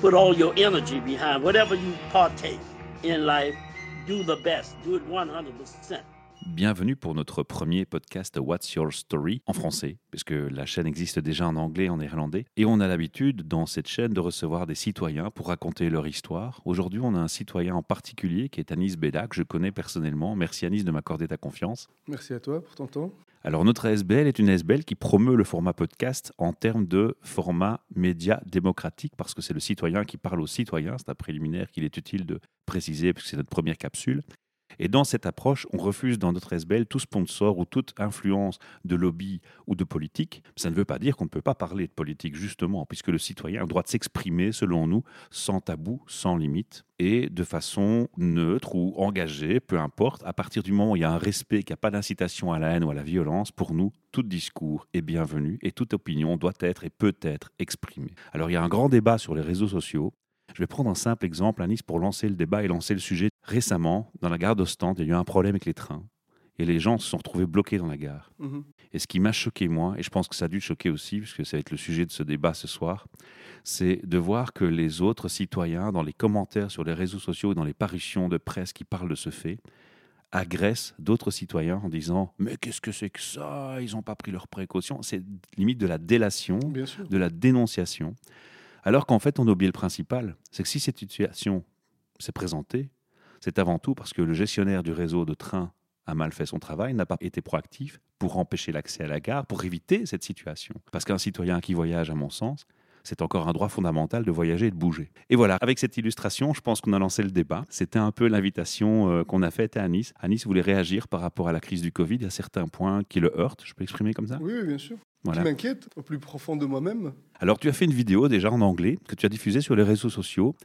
put all your energy behind whatever you partake in life, do the best, do it 100%. Bienvenue pour notre premier podcast What's Your Story en français, puisque la chaîne existe déjà en anglais et en néerlandais. Et on a l'habitude dans cette chaîne de recevoir des citoyens pour raconter leur histoire. Aujourd'hui, on a un citoyen en particulier qui est Anis Beda, que je connais personnellement. Merci Anis de m'accorder ta confiance. Merci à toi pour ton temps. Alors notre ASBL est une ASBL qui promeut le format podcast en termes de format média démocratique, parce que c'est le citoyen qui parle aux citoyens. C'est un préliminaire qu'il est utile de préciser, puisque c'est notre première capsule. Et dans cette approche, on refuse dans notre SBL tout sponsor ou toute influence de lobby ou de politique. Ça ne veut pas dire qu'on ne peut pas parler de politique, justement, puisque le citoyen a le droit de s'exprimer, selon nous, sans tabou, sans limite, et de façon neutre ou engagée, peu importe, à partir du moment où il y a un respect, qu'il n'y a pas d'incitation à la haine ou à la violence, pour nous, tout discours est bienvenu et toute opinion doit être et peut être exprimée. Alors il y a un grand débat sur les réseaux sociaux. Je vais prendre un simple exemple à Nice pour lancer le débat et lancer le sujet. Récemment, dans la gare d'Ostende, il y a eu un problème avec les trains. Et les gens se sont retrouvés bloqués dans la gare. Mhm. Et ce qui m'a choqué, moi, et je pense que ça a dû choquer aussi, puisque ça va être le sujet de ce débat ce soir, c'est de voir que les autres citoyens, dans les commentaires sur les réseaux sociaux et dans les parutions de presse qui parlent de ce fait, agressent d'autres citoyens en disant Mais qu'est-ce que c'est que ça? Ils n'ont pas pris leurs précautions. C'est limite de la délation, de la dénonciation. Alors qu'en fait, on a oublié le principal c'est que si cette situation s'est présentée, c'est avant tout parce que le gestionnaire du réseau de train a mal fait son travail, n'a pas été proactif pour empêcher l'accès à la gare, pour éviter cette situation. Parce qu'un citoyen qui voyage, à mon sens, c'est encore un droit fondamental de voyager et de bouger. Et voilà, avec cette illustration, je pense qu'on a lancé le débat. C'était un peu l'invitation euh, qu'on a faite à Nice. À Nice voulait réagir par rapport à la crise du Covid. A certains points qui le heurtent. Je peux exprimer comme ça? Oui, bien sûr. Voilà. Qui m'inquiète au plus profond de moi-même. Alors, tu as fait une vidéo déjà en anglais que tu as diffusée sur les réseaux sociaux.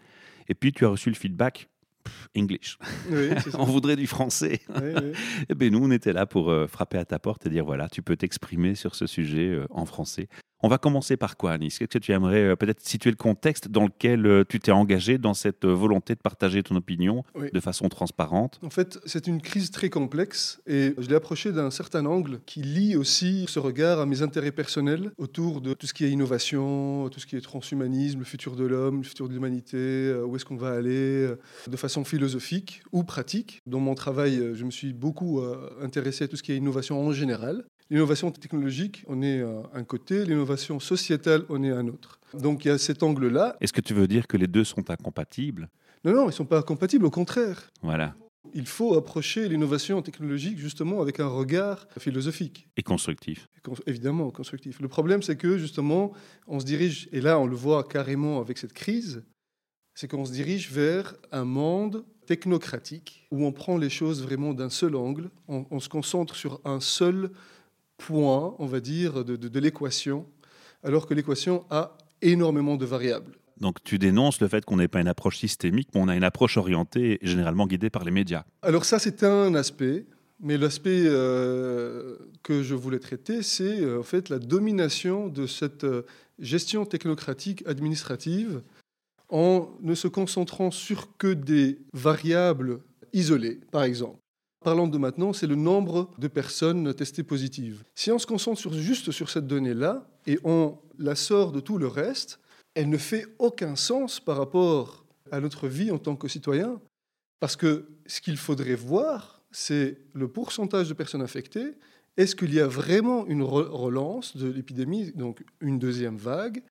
Et puis, tu as reçu le feedback pff, English. Oui. On voudrait du français. Oui, oui. Eh bien, nous, on était là pour euh, frapper à ta porte et dire voilà, tu peux t'exprimer sur ce sujet euh, en français. On va commencer par quoi, Anis? Qu'est-ce que tu aimerais euh, peut-être situer le contexte dans lequel euh, tu t'es engagé dans cette euh, volonté de partager ton opinion Oui. de façon transparente? En fait, c'est une crise très complexe et je l'ai approchée d'un certain angle qui lie aussi ce regard à mes intérêts personnels autour de tout ce qui est innovation, tout ce qui est transhumanisme, le futur de l'homme, le futur de l'humanité, où est-ce qu'on va aller, de façon philosophique ou pratique. Dans mon travail, je me suis beaucoup intéressé à tout ce qui est innovation en général. L'innovation technologique, on est un côté, l'innovation sociétale, on est un autre. Donc il y a cet angle-là. Est-ce que tu veux dire que les deux sont incompatibles? Non, non, ils ne sont pas incompatibles, au contraire. Voilà. Il faut approcher l'innovation technologique justement avec un regard philosophique, Et constructif. évidemment constructif. Le problème, c'est que justement, on se dirige, et là on le voit carrément avec cette crise, c'est qu'on se dirige vers un monde technocratique où on prend les choses vraiment d'un seul angle, on, on se concentre sur un seul point, on va dire, de, de- de l'équation, alors que l'équation a énormément de variables. Donc, tu dénonces le fait qu'on n'ait pas une approche systémique, mais on a une approche orientée et généralement guidée par les médias. Alors ça, c'est un aspect, mais l'aspect euh, que je voulais traiter, c'est euh, en fait la domination de cette euh, gestion technocratique administrative en ne se concentrant sur que des variables isolées, par exemple. Parlant de maintenant, c'est le nombre de personnes testées positives. Si on se concentre juste sur cette donnée-là et on la sort de tout le reste, elle ne fait aucun sens par rapport à notre vie en tant que citoyen. Parce que ce qu'il faudrait voir, c'est le pourcentage de personnes infectées. Est-ce qu'il y a vraiment une re- relance de l'épidémie, donc une deuxième vague?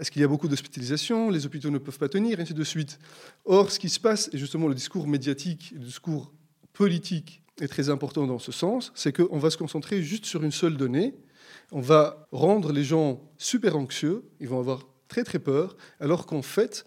Est-ce qu'il y a beaucoup d'hospitalisations? Les hôpitaux ne peuvent pas tenir, et ainsi de suite. Or, ce qui se passe, et justement le discours médiatique, le discours politique est très important dans ce sens, c'est qu'on va se concentrer juste sur une seule donnée. On va rendre les gens super anxieux, ils vont avoir très très peur, alors qu'en fait,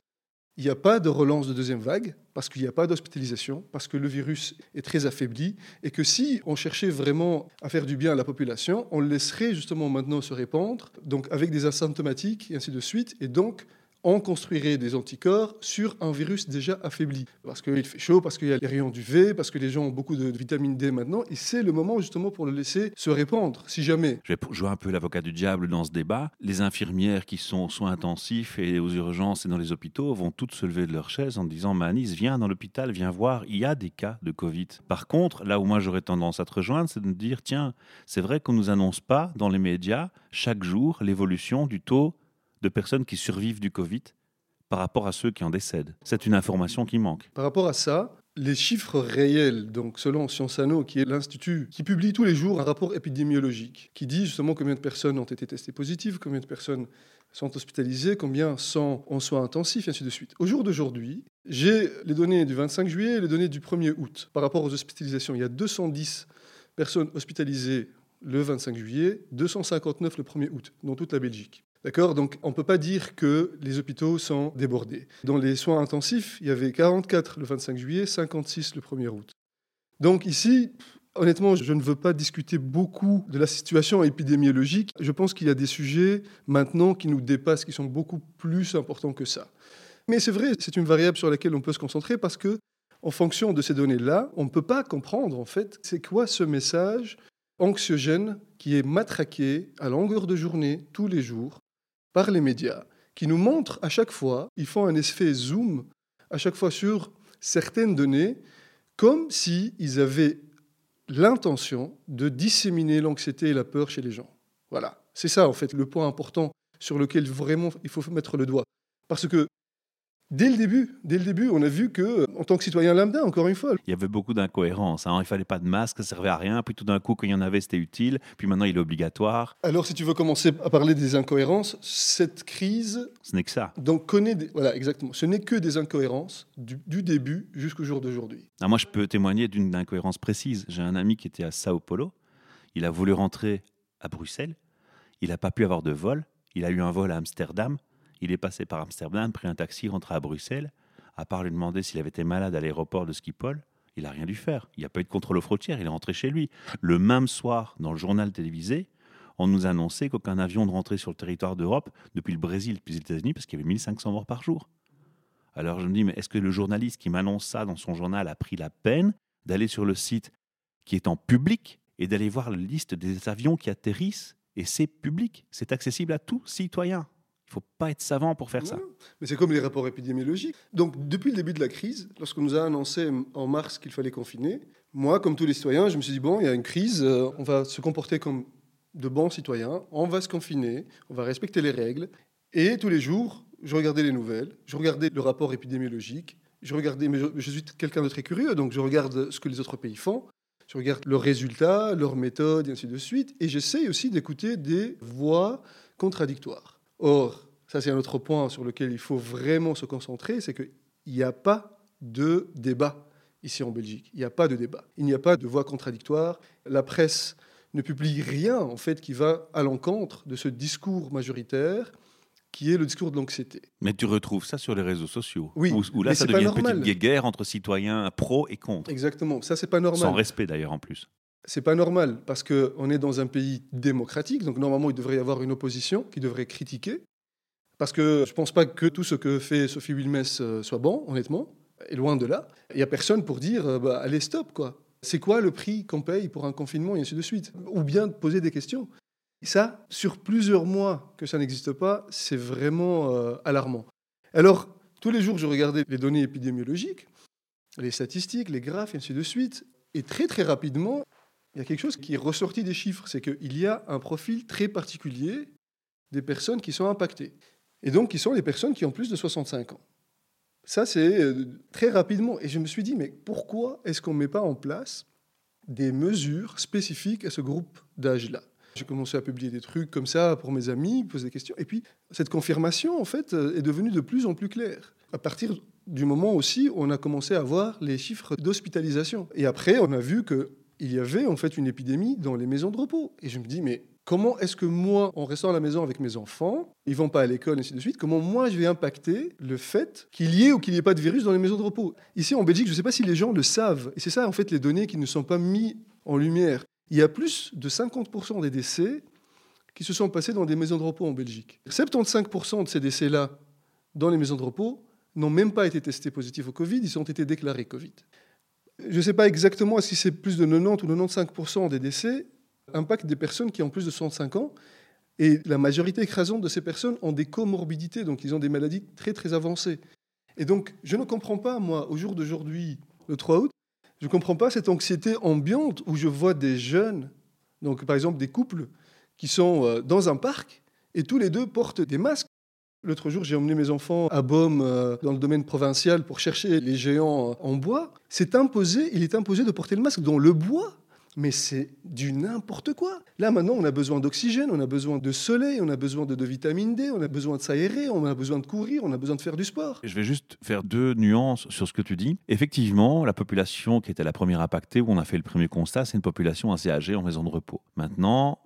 il n'y a pas de relance de deuxième vague parce qu'il n'y a pas d'hospitalisation, parce que le virus est très affaibli, et que si on cherchait vraiment à faire du bien à la population, on le laisserait justement maintenant se répandre, donc avec des asymptomatiques et ainsi de suite, et donc on construirait des anticorps sur un virus déjà affaibli. Parce qu'il fait chaud, parce qu'il y a les rayons d'UV, parce que les gens ont beaucoup de vitamine D maintenant, et c'est le moment justement pour le laisser se répandre, si jamais. Je vais jouer un peu l'avocat du diable dans ce débat. Les infirmières qui sont aux soins intensifs et aux urgences et dans les hôpitaux vont toutes se lever de leur chaise en disant Manis, viens dans l'hôpital, viens voir, il y a des cas de Covid. Par contre, là où moi j'aurais tendance à te rejoindre, c'est de me dire tiens, c'est vrai qu'on ne nous annonce pas dans les médias chaque jour l'évolution du taux de personnes qui survivent du Covid par rapport à ceux qui en décèdent. C'est une information qui manque. Par rapport à ça, les chiffres réels, donc selon Sciences Anno, qui est l'institut qui publie tous les jours un rapport épidémiologique, qui dit justement combien de personnes ont été testées positives, combien de personnes sont hospitalisées, combien sont en soins intensifs, et ainsi de suite. Au jour d'aujourd'hui, j'ai les données du 25 juillet et les données du 1er août. Par rapport aux hospitalisations, il y a 210 personnes hospitalisées le 25 juillet, 259 le 1er août, dans toute la Belgique. D'accord? Donc on ne peut pas dire que les hôpitaux sont débordés. Dans les soins intensifs, il y avait 44 le 25 juillet, 56 le 1er août. Donc ici, honnêtement, je ne veux pas discuter beaucoup de la situation épidémiologique. Je pense qu'il y a des sujets maintenant qui nous dépassent, qui sont beaucoup plus importants que ça. Mais c'est vrai, c'est une variable sur laquelle on peut se concentrer parce que, en fonction de ces données-là, on ne peut pas comprendre en fait c'est quoi ce message anxiogène qui est matraqué à longueur de journée, tous les jours, par les médias, qui nous montrent à chaque fois, ils font un effet zoom à chaque fois sur certaines données, comme s'ils avaient l'intention de disséminer l'anxiété et la peur chez les gens. Voilà, c'est ça en fait le point important sur lequel vraiment il faut mettre le doigt. Parce que Dès le début, dès le début, on a vu que, en tant que citoyen lambda, encore une fois, il y avait beaucoup d'incohérences. Hein. Il fallait pas de masque, ça servait à rien. Puis tout d'un coup, quand il y en avait, c'était utile. Puis maintenant, il est obligatoire. Alors, si tu veux commencer à parler des incohérences, cette crise, ce n'est que ça. Donc, connaît voilà, exactement. Ce n'est que des incohérences du, début jusqu'au jour d'aujourd'hui. Ah, moi, je peux témoigner d'une incohérence précise. J'ai un ami qui était à Sao Paulo. Il a voulu rentrer à Bruxelles. Il n'a pas pu avoir de vol. Il a eu un vol à Amsterdam. Il est passé par Amsterdam, pris un taxi, rentré à Bruxelles. À part lui demander s'il avait été malade à l'aéroport de Schiphol, il n'a rien dû faire. Il n'y a pas eu de contrôle aux frontières, il est rentré chez lui. Le même soir, dans le journal télévisé, on nous annonçait qu'aucun avion ne rentrait sur le territoire d'Europe depuis le Brésil, depuis les États-Unis, parce qu'il y avait 1500 morts par jour. Alors je me dis, mais est-ce que le journaliste qui m'annonce ça dans son journal a pris la peine d'aller sur le site qui est en public et d'aller voir la liste des avions qui atterrissent? Et c'est public, c'est accessible à tout citoyen. Faut pas être savant pour faire ça. Mais c'est comme les rapports épidémiologiques. Donc, depuis le début de la crise, lorsqu'on nous a annoncé en mars qu'il fallait confiner, moi, comme tous les citoyens, je me suis dit, bon, il y a une crise, euh, on va se comporter comme de bons citoyens, on va se confiner, on va respecter les règles. Et tous les jours, je regardais les nouvelles, je regardais le rapport épidémiologique, je regardais, mais je, suis quelqu'un de très curieux, donc je regarde ce que les autres pays font, je regarde leurs résultats, leurs méthodes, et ainsi de suite, et j'essaye aussi d'écouter des voix contradictoires. Or, ça c'est un autre point sur lequel il faut vraiment se concentrer, c'est qu'il n'y a pas de débat ici en Belgique. Il n'y a pas de débat. Il n'y a pas de voix contradictoire. La presse ne publie rien en fait qui va à l'encontre de ce discours majoritaire qui est le discours de l'anxiété. Mais tu retrouves ça sur les réseaux sociaux. Oui. Où, là, ça devient une petite guerre entre citoyens pro et contre. Exactement. Ça, c'est pas normal. Sans respect d'ailleurs en plus. C'est pas normal parce qu'on est dans un pays démocratique, donc normalement il devrait y avoir une opposition qui devrait critiquer. Parce que je pense pas que tout ce que fait Sophie Wilmès euh, soit bon, honnêtement, et loin de là. Il y a personne pour dire euh, bah, allez stop quoi. C'est quoi le prix qu'on paye pour un confinement et ainsi de suite? Ou bien poser des questions. Ça, sur plusieurs mois que ça n'existe pas, c'est vraiment euh, alarmant. Alors, tous les jours, je regardais les données épidémiologiques, les statistiques, les graphes, et ainsi de suite. Et très, très rapidement, il y a quelque chose qui est ressorti des chiffres, c'est qu'il y a un profil très particulier des personnes qui sont impactées. Et donc, qui sont les personnes qui ont plus de 65 ans. Ça, c'est euh, très rapidement. Et je me suis dit, mais pourquoi est-ce qu'on ne met pas en place des mesures spécifiques à ce groupe d'âge-là? J'ai commencé à publier des trucs comme ça pour mes amis, poser des questions. Et puis, cette confirmation, en fait, euh, est devenue de plus en plus claire. À partir du moment aussi où on a commencé à voir les chiffres d'hospitalisation. Et après, on a vu qu'il y avait en fait une épidémie dans les maisons de repos. Et je me dis, mais comment est-ce que moi, en restant à la maison avec mes enfants, ils vont pas à l'école, et ainsi de suite, comment moi je vais impacter le fait qu'il y ait ou qu'il n'y ait pas de virus dans les maisons de repos? Ici en Belgique, je ne sais pas si les gens le savent, et c'est ça en fait les données qui ne sont pas mises en lumière. Il y a plus de 50% des décès qui se sont passés dans des maisons de repos en Belgique. 75% de ces décès-là dans les maisons de repos n'ont même pas été testés positifs au Covid, ils ont été déclarés Covid. Je ne sais pas exactement si c'est plus de 90 ou 95% des décès impactent des personnes qui ont plus de 65 ans. Et la majorité écrasante de ces personnes ont des comorbidités, donc ils ont des maladies très très avancées. Et donc, je ne comprends pas, moi, au jour d'aujourd'hui, le 3 août, je ne comprends pas cette anxiété ambiante où je vois des jeunes, donc par exemple des couples, qui sont euh, dans un parc et tous les deux portent des masques. L'autre jour, j'ai emmené mes enfants à Baume, euh, dans le domaine provincial, pour chercher les géants en bois. C'est imposé, il est imposé de porter le masque dans le bois mais c'est du n'importe quoi. Là, maintenant, on a besoin d'oxygène, on a besoin de soleil, on a besoin de, vitamine D, on a besoin de s'aérer, on a besoin de courir, on a besoin de faire du sport. Je vais juste faire deux nuances sur ce que tu dis. Effectivement, la population qui était la première impactée, où on a fait le premier constat, c'est une population assez âgée en maison de repos. Maintenant,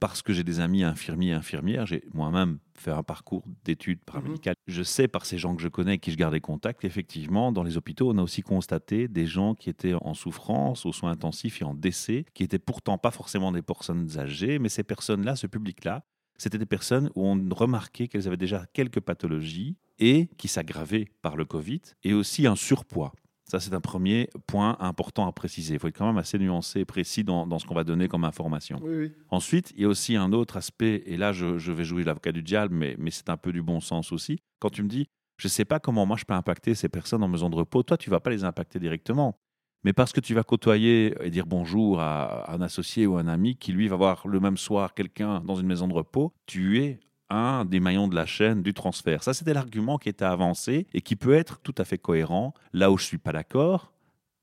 parce que j'ai des amis infirmiers et infirmières, j'ai moi-même fait un parcours d'études paramédicales. Mhm. Je sais par ces gens que je connais et qui je gardais contact, effectivement, dans les hôpitaux, on a aussi constaté des gens qui étaient en souffrance, aux soins intensifs et en décès, qui étaient pourtant pas forcément des personnes âgées, mais ces personnes-là, ce public-là, c'était des personnes où on remarquait qu'elles avaient déjà quelques pathologies et qui s'aggravaient par le Covid, et aussi un surpoids. Ça, c'est un premier point important à préciser. Il faut être quand même assez nuancé et précis dans, ce qu'on va donner comme information. Ensuite, il y a aussi un autre aspect, et là, je, vais jouer l'avocat du diable, mais, mais c'est un peu du bon sens aussi. Quand tu me dis, je ne sais pas comment moi je peux impacter ces personnes en maison de repos, toi, tu ne vas pas les impacter directement. Mais parce que tu vas côtoyer et dire bonjour à un associé ou un ami qui, lui, va voir le même soir quelqu'un dans une maison de repos, tu es un des maillons de la chaîne du transfert. Ça, c'était l'argument qui était avancé et qui peut être tout à fait cohérent. Là où je ne suis pas d'accord,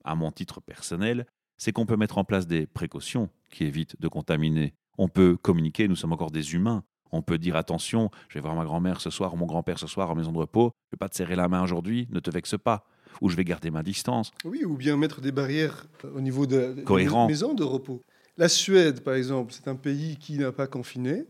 à mon titre personnel, c'est qu'on peut mettre en place des précautions qui évitent de contaminer. On peut communiquer, nous sommes encore des humains. On peut dire attention, je vais voir ma grand-mère ce soir ou mon grand-père ce soir en maison de repos, je ne vais pas te serrer la main aujourd'hui, ne te vexe pas. Ou je vais garder ma distance. Oui, ou bien mettre des barrières au niveau de, des maisons de repos. La Suède, par exemple, c'est un pays qui n'a pas confiné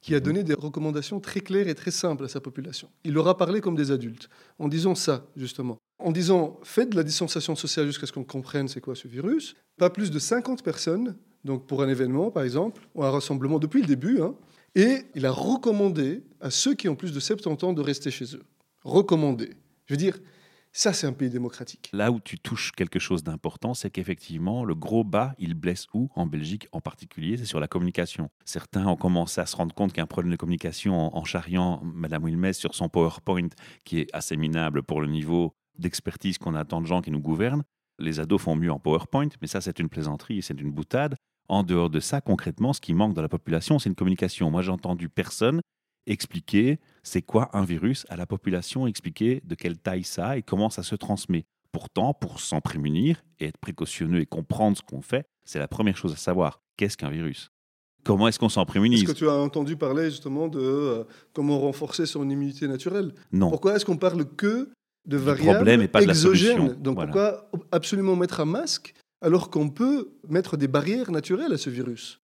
qui a donné des recommandations très claires et très simples à sa population. Il leur a parlé comme des adultes, en disant ça, justement. En disant, faites de la distanciation sociale jusqu'à ce qu'on comprenne c'est quoi ce virus. Pas plus de 50 personnes, donc pour un événement, par exemple, ou un rassemblement depuis le début. Hein, et il a recommandé à ceux qui ont plus de 70 ans de rester chez eux. Recommandé. Je veux dire, ça, c'est un pays démocratique. Là où tu touches quelque chose d'important, c'est qu'effectivement, le gros bas, il blesse où? En Belgique en particulier, c'est sur la communication. Certains ont commencé à se rendre compte qu'il y a un problème de communication en, charriant Madame Wilmès sur son PowerPoint, qui est assez minable pour le niveau d'expertise qu'on attend de gens qui nous gouvernent. Les ados font mieux en PowerPoint, mais ça, c'est une plaisanterie c'est une boutade. En dehors de ça, concrètement, ce qui manque dans la population, c'est une communication. Moi, j'ai entendu personne expliquer c'est quoi un virus à la population, expliquer de quelle taille ça et comment ça se transmet. Pourtant, pour s'en prémunir et être précautionneux et comprendre ce qu'on fait, c'est la première chose à savoir. Qu'est-ce qu'un virus? Comment est-ce qu'on s'en prémunit Est-ce que tu as entendu parler justement de euh, comment renforcer son immunité naturelle? Non. Pourquoi est-ce qu'on parle que de variables pas exogènes? Donc pourquoi absolument mettre un masque alors qu'on peut mettre des barrières naturelles à ce virus?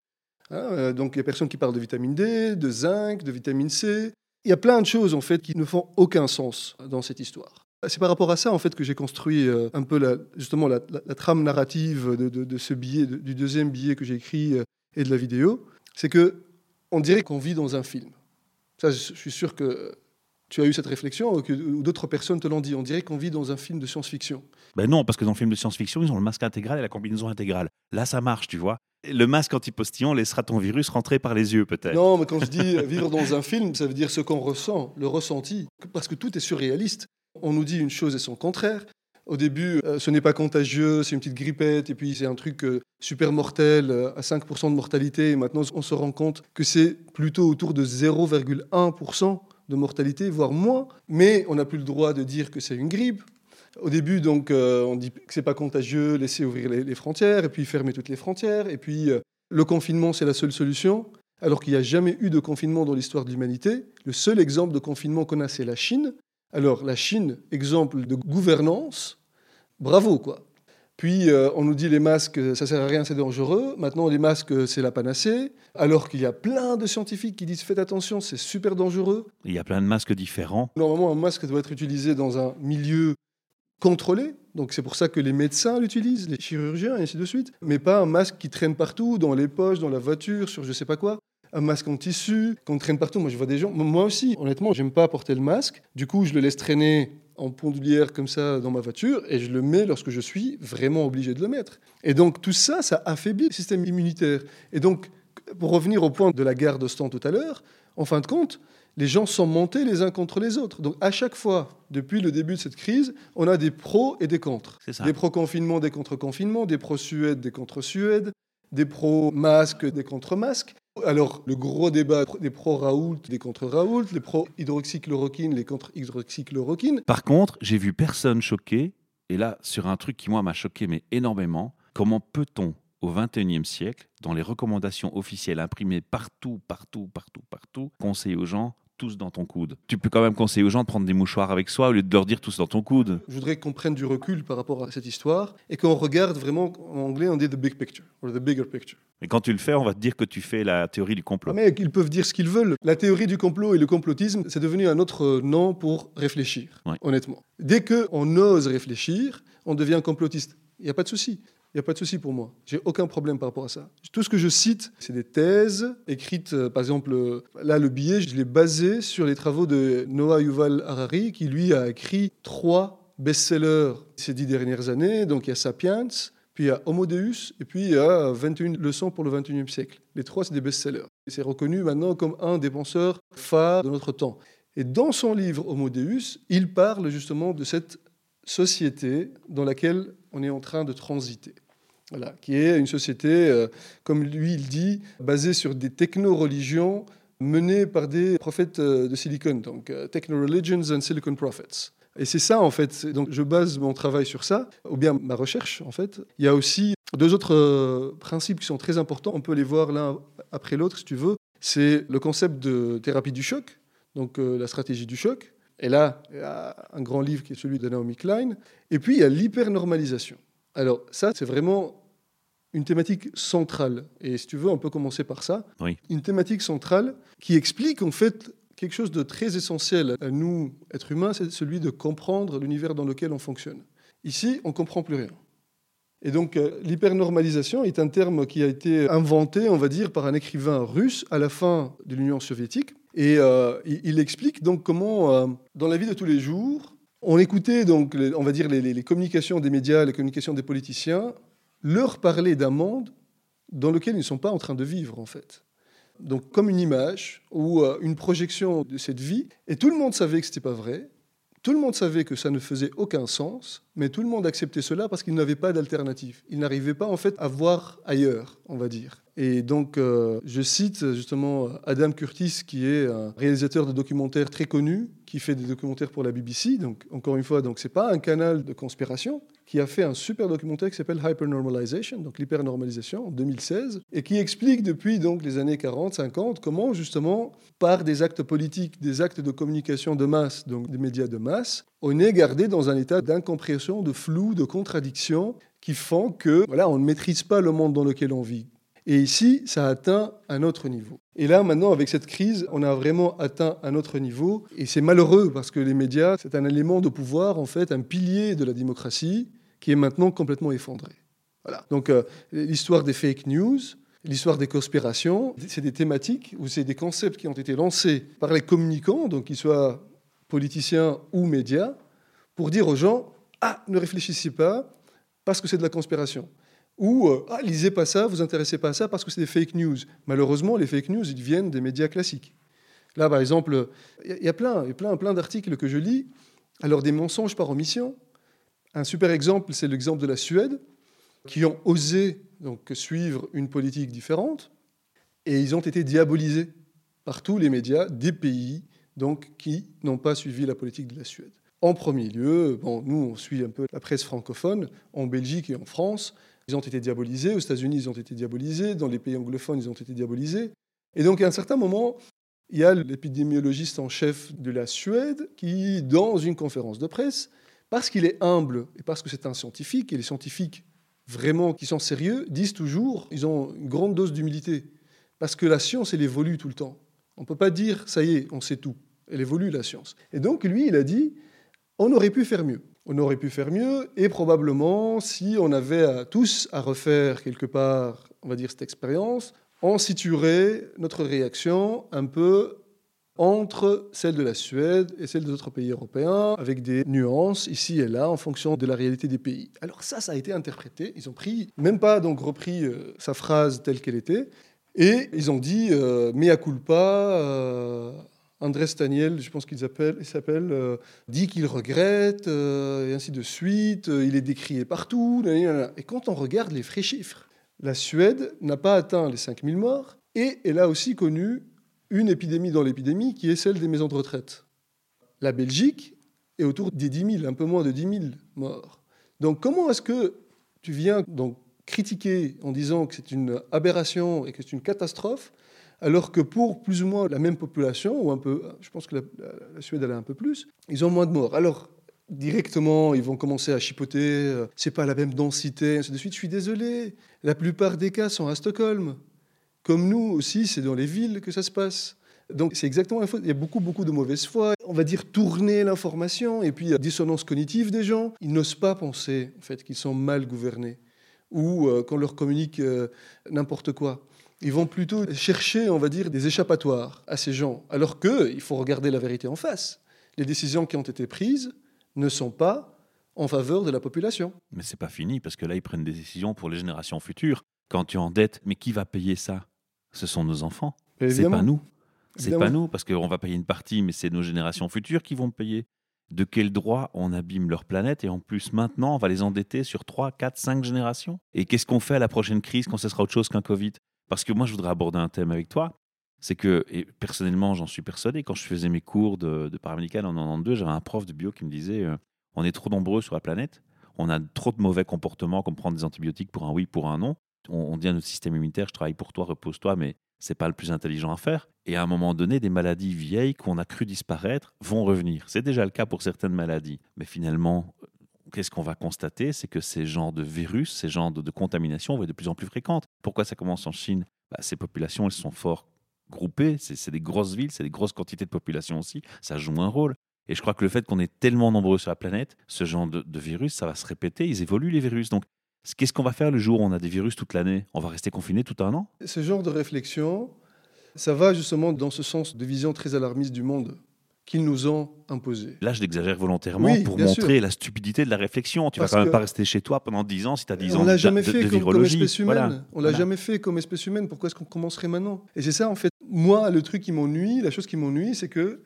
Hein, euh, donc il y a personne qui parle de vitamine D, de zinc, de vitamine C. Il y a plein de choses en fait qui ne font aucun sens dans cette histoire. C'est par rapport à ça en fait que j'ai construit euh, un peu la, justement la, trame narrative de, ce billet, du deuxième billet que j'ai écrit euh, et de la vidéo. C'est que on dirait qu'on vit dans un film. Ça, je suis sûr que tu as eu cette réflexion ou, d'autres personnes te l'ont dit. On dirait qu'on vit dans un film de science-fiction. Ben non, parce que dans le film de science-fiction, ils ont le masque intégral et la combinaison intégrale. Là, ça marche, tu vois. Le masque antipostillon laissera ton virus rentrer par les yeux, peut-être. Non, mais quand je dis vivre dans un film, ça veut dire ce qu'on ressent, le ressenti. Parce que tout est surréaliste. On nous dit une chose et son contraire. Au début, euh, ce n'est pas contagieux, c'est une petite grippette, et puis c'est un truc euh, super mortel, euh, à 5% de mortalité. Et maintenant, on se rend compte que c'est plutôt autour de 0,1% de mortalité, voire moins. Mais on n'a plus le droit de dire que c'est une grippe. Au début, donc, euh, on dit que c'est pas contagieux, laisser ouvrir les, frontières, et puis fermer toutes les frontières, et puis euh, le confinement, c'est la seule solution, alors qu'il n'y a jamais eu de confinement dans l'histoire de l'humanité. Le seul exemple de confinement qu'on a, c'est la Chine. Alors la Chine, exemple de gouvernance, bravo quoi. Puis euh, on nous dit les masques, ça sert à rien, c'est dangereux. Maintenant les masques, c'est la panacée. Alors qu'il y a plein de scientifiques qui disent faites attention, c'est super dangereux. Il y a plein de masques différents. Normalement, un masque doit être utilisé dans un milieu contrôlé. Donc c'est pour ça que les médecins l'utilisent, les chirurgiens et ainsi de suite. Mais pas un masque qui traîne partout, dans les poches, dans la voiture, sur je sais pas quoi. Un masque en tissu qu'on traîne partout. Moi je vois des gens. Moi aussi, honnêtement, j'aime pas porter le masque. Du coup, je le laisse traîner en pondoulière comme ça dans ma voiture et je le mets lorsque je suis vraiment obligé de le mettre. Et donc tout ça, ça affaiblit le système immunitaire. Et donc, pour revenir au point de la guerre d'Ostan tout à l'heure, en fin de compte, les gens sont montés les uns contre les autres. Donc à chaque fois, depuis le début de cette crise, on a des pros et des contre. Des pro-confinement, des contre-confinement, des pro-Suède, des contre-Suède, des pro-masques, des contre-masques. Alors, le gros débat des pro-Raoult, des contre-Raoult, les pro-hydroxychloroquine, les contre-hydroxychloroquine. Par contre, j'ai vu personne choqué, et là, sur un truc qui, moi, m'a choqué, mais énormément, comment peut-on, au XXIe siècle, dans les recommandations officielles imprimées partout, partout, partout, partout, conseiller aux gens tous dans ton coude? Tu peux quand même conseiller aux gens de prendre des mouchoirs avec soi au lieu de leur dire tous dans ton coude. Je voudrais qu'on prenne du recul par rapport à cette histoire et qu'on regarde vraiment, en anglais, on dit the big picture, or the bigger picture. Et quand tu le fais, on va te dire que tu fais la théorie du complot. Ah, mais ils peuvent dire ce qu'ils veulent. La théorie du complot et le complotisme, c'est devenu un autre nom pour réfléchir, honnêtement. Dès qu'on ose réfléchir, on devient complotiste. Il n'y a pas de souci. Il n'y a pas de souci pour moi. J'ai aucun problème par rapport à ça. Tout ce que je cite, c'est des thèses écrites, euh, par exemple, euh, là, le billet, je l'ai basé sur les travaux de Noah Yuval Harari, qui lui a écrit trois best-sellers ces dix dernières années. Donc il y a Sapiens, puis a Homo Deus, et puis a 21 leçons pour le 21e siècle. Les trois, c'est des best-sellers. C'est reconnu maintenant comme un des penseurs phares de notre temps. Et dans son livre Homo Deus, il parle justement de cette société dans laquelle on est en train de transiter qui est une société, euh, comme lui il dit, basée sur des techno-religions menées par des prophètes euh, de Silicon, donc euh, techno-religions and Silicon prophets. Et c'est ça, en fait. Donc, je base mon travail sur ça, ou bien ma recherche, en fait. Il y a aussi deux autres principes qui sont très importants. On peut les voir l'un après l'autre, si tu veux. C'est le concept de thérapie du choc, donc la stratégie du choc. Et là, il y a un grand livre qui est celui de Naomi Klein. Et puis, il y a l'hypernormalisation. Alors ça, c'est vraiment une thématique centrale. Et si tu veux, on peut commencer par ça. Une thématique centrale qui explique en fait quelque chose de très essentiel à nous, êtres humains, c'est celui de comprendre l'univers dans lequel on fonctionne. Ici, on ne comprend plus rien. Et donc, euh, l'hypernormalisation est un terme qui a été inventé, on va dire, par un écrivain russe à la fin de l'Union soviétique. Et euh, il, explique donc comment, euh, dans la vie de tous les jours, on écoutait donc, on va dire, les, communications des médias, les communications des politiciens, leur parler d'un monde dans lequel ils ne sont pas en train de vivre, en fait. Donc, comme une image ou euh, une projection de cette vie. Et tout le monde savait que ce n'était pas vrai. Tout le monde savait que ça ne faisait aucun sens, mais tout le monde acceptait cela parce qu'il n'avait pas d'alternative. Il n'arrivait pas en fait à voir ailleurs, on va dire. Et donc, euh, je cite justement Adam Curtis, qui est un réalisateur de documentaires très connu, qui fait des documentaires pour la BBC. Donc, encore une fois, donc c'est pas un canal de conspiration, qui a fait un super documentaire qui s'appelle Hypernormalization, donc l'hypernormalisation, en 2016, et qui explique depuis donc les années 40, 50, comment justement, par des actes politiques, des actes de communication de masse, donc des médias de masse, on est gardé dans un état d'incompréhension, de flou, de contradiction, qui font que voilà, on ne maîtrise pas le monde dans lequel on vit. Et ici, ça a atteint un autre niveau. Et là, maintenant, avec cette crise, on a vraiment atteint un autre niveau. Et c'est malheureux parce que les médias, c'est un élément de pouvoir, en fait, un pilier de la démocratie qui est maintenant complètement effondré. Voilà. Donc, euh, l'histoire des fake news, l'histoire des conspirations, c'est des thématiques ou c'est des concepts qui ont été lancés par les communicants, donc qu'ils soient politiciens ou médias, pour dire aux gens Ah, ne réfléchissez pas parce que c'est de la conspiration. Ou euh, ah, lisez pas ça, vous intéressez pas à ça parce que c'est des fake news. Malheureusement, les fake news, ils viennent des médias classiques. Là, par exemple, il y a plein, y a plein, plein d'articles que je lis. Alors, des mensonges par omission. Un super exemple, c'est l'exemple de la Suède, qui ont osé donc, suivre une politique différente, et ils ont été diabolisés par tous les médias des pays donc, qui n'ont pas suivi la politique de la Suède. En premier lieu, bon, nous, on suit un peu la presse francophone, en Belgique et en France, Ils ont été diabolisés. Aux États-Unis, ils ont été diabolisés. Dans les pays anglophones, ils ont été diabolisés. Et donc, à un certain moment, il y a l'épidémiologiste en chef de la Suède qui, dans une conférence de presse, parce qu'il est humble et parce que c'est un scientifique, et les scientifiques vraiment qui sont sérieux disent toujours, ils ont une grande dose d'humilité, parce que la science, elle évolue tout le temps. On ne peut pas dire, ça y est, on sait tout. Elle évolue, la science. Et donc, lui, il a dit, on aurait pu faire mieux. On aurait pu faire mieux, et probablement, si on avait tous à refaire quelque part, on va dire, cette expérience, on situerait notre réaction un peu entre celle de la Suède et celle des autres pays européens, avec des nuances ici et là en fonction de la réalité des pays. Alors ça, ça a été interprété. Ils ont pris, même pas donc repris euh, sa phrase telle qu'elle était, et ils ont dit euh, mea culpa. Euh, André Staniel, je pense qu'il s'appelle, euh, dit qu'il regrette, et ainsi de suite. il est décrié partout. Et quand on regarde les vrais chiffres, la Suède n'a pas atteint les 5000 morts, et elle a aussi connu une épidémie dans l'épidémie qui est celle des maisons de retraite. La Belgique est autour des 10 000, un peu moins de 10 000 morts. Donc comment est-ce que tu viens donc critiquer en disant que c'est une aberration et que c'est une catastrophe, alors que pour plus ou moins la même population, ou un peu, je pense que la, Suède elle a un peu plus, ils ont moins de morts. Alors directement, ils vont commencer à chipoter, euh, c'est pas la même densité, ainsi de suite. Je suis désolé, la plupart des cas sont à Stockholm. Comme nous aussi, c'est dans les villes que ça se passe. Donc c'est exactement la faute. Il y a beaucoup, beaucoup de mauvaise foi. On va dire tourner l'information et puis a dissonance cognitive des gens. Ils n'osent pas penser en fait qu'ils sont mal gouvernés ou euh, qu'on leur communique euh, n'importe quoi. Ils vont plutôt chercher, on va dire, des échappatoires à ces gens, alors qu'il faut regarder la vérité en face. Les décisions qui ont été prises ne sont pas en faveur de la population. Mais c'est pas fini parce que là ils prennent des décisions pour les générations futures. Quand tu endettes, mais qui va payer ça? Ce sont nos enfants. C'est pas nous. C'est pas nous, parce qu'on va payer une partie, mais c'est nos générations futures qui vont payer. De quel droit on abîme leur planète? Et en plus maintenant on va les endetter sur 3, 4, 5 générations? Et qu'est-ce qu'on fait à la prochaine crise quand ce sera autre chose qu'un Covid? Parce que moi je voudrais aborder un thème avec toi. C'est que, personnellement j'en suis persuadé, quand je faisais mes cours de, de paramédical en 92, j'avais un prof de bio qui me disait euh, on est trop nombreux sur la planète, on a trop de mauvais comportements comme prendre des antibiotiques pour un oui, pour un non on, dit à notre système immunitaire, je travaille pour toi, repose-toi, mais c'est pas le plus intelligent à faire. Et à un moment donné, des maladies vieilles qu'on a cru disparaître vont revenir. C'est déjà le cas pour certaines maladies. Mais finalement, qu'est-ce qu'on va constater C'est que ces genres de virus, ces genres de, contamination vont être de plus en plus fréquentes. Pourquoi ça commence en Chine? Bah, Ces populations, elles sont fort groupées. C'est des grosses villes, c'est des grosses quantités de population aussi. Ça joue un rôle. Et je crois que le fait qu'on est tellement nombreux sur la planète, ce genre de, de virus, ça va se répéter. Ils évoluent, les virus. Donc, Qu'est-ce qu'on va faire le jour où on a des virus toute l'année? On va rester confiné tout un an? Ce genre de réflexion, ça va justement dans ce sens de vision très alarmiste du monde qu'ils nous ont imposé. Là, je l'exagère volontairement pour montrer la stupidité de la réflexion. Tu ne vas quand même pas rester chez toi pendant 10 ans si tu as 10 ans de, jamais fait comme, espèce humaine. On l'a jamais fait comme espèce humaine. Pourquoi est-ce qu'on commencerait maintenant? Et c'est ça, en fait. Moi, le truc qui m'ennuie, la chose qui m'ennuie, c'est qu'il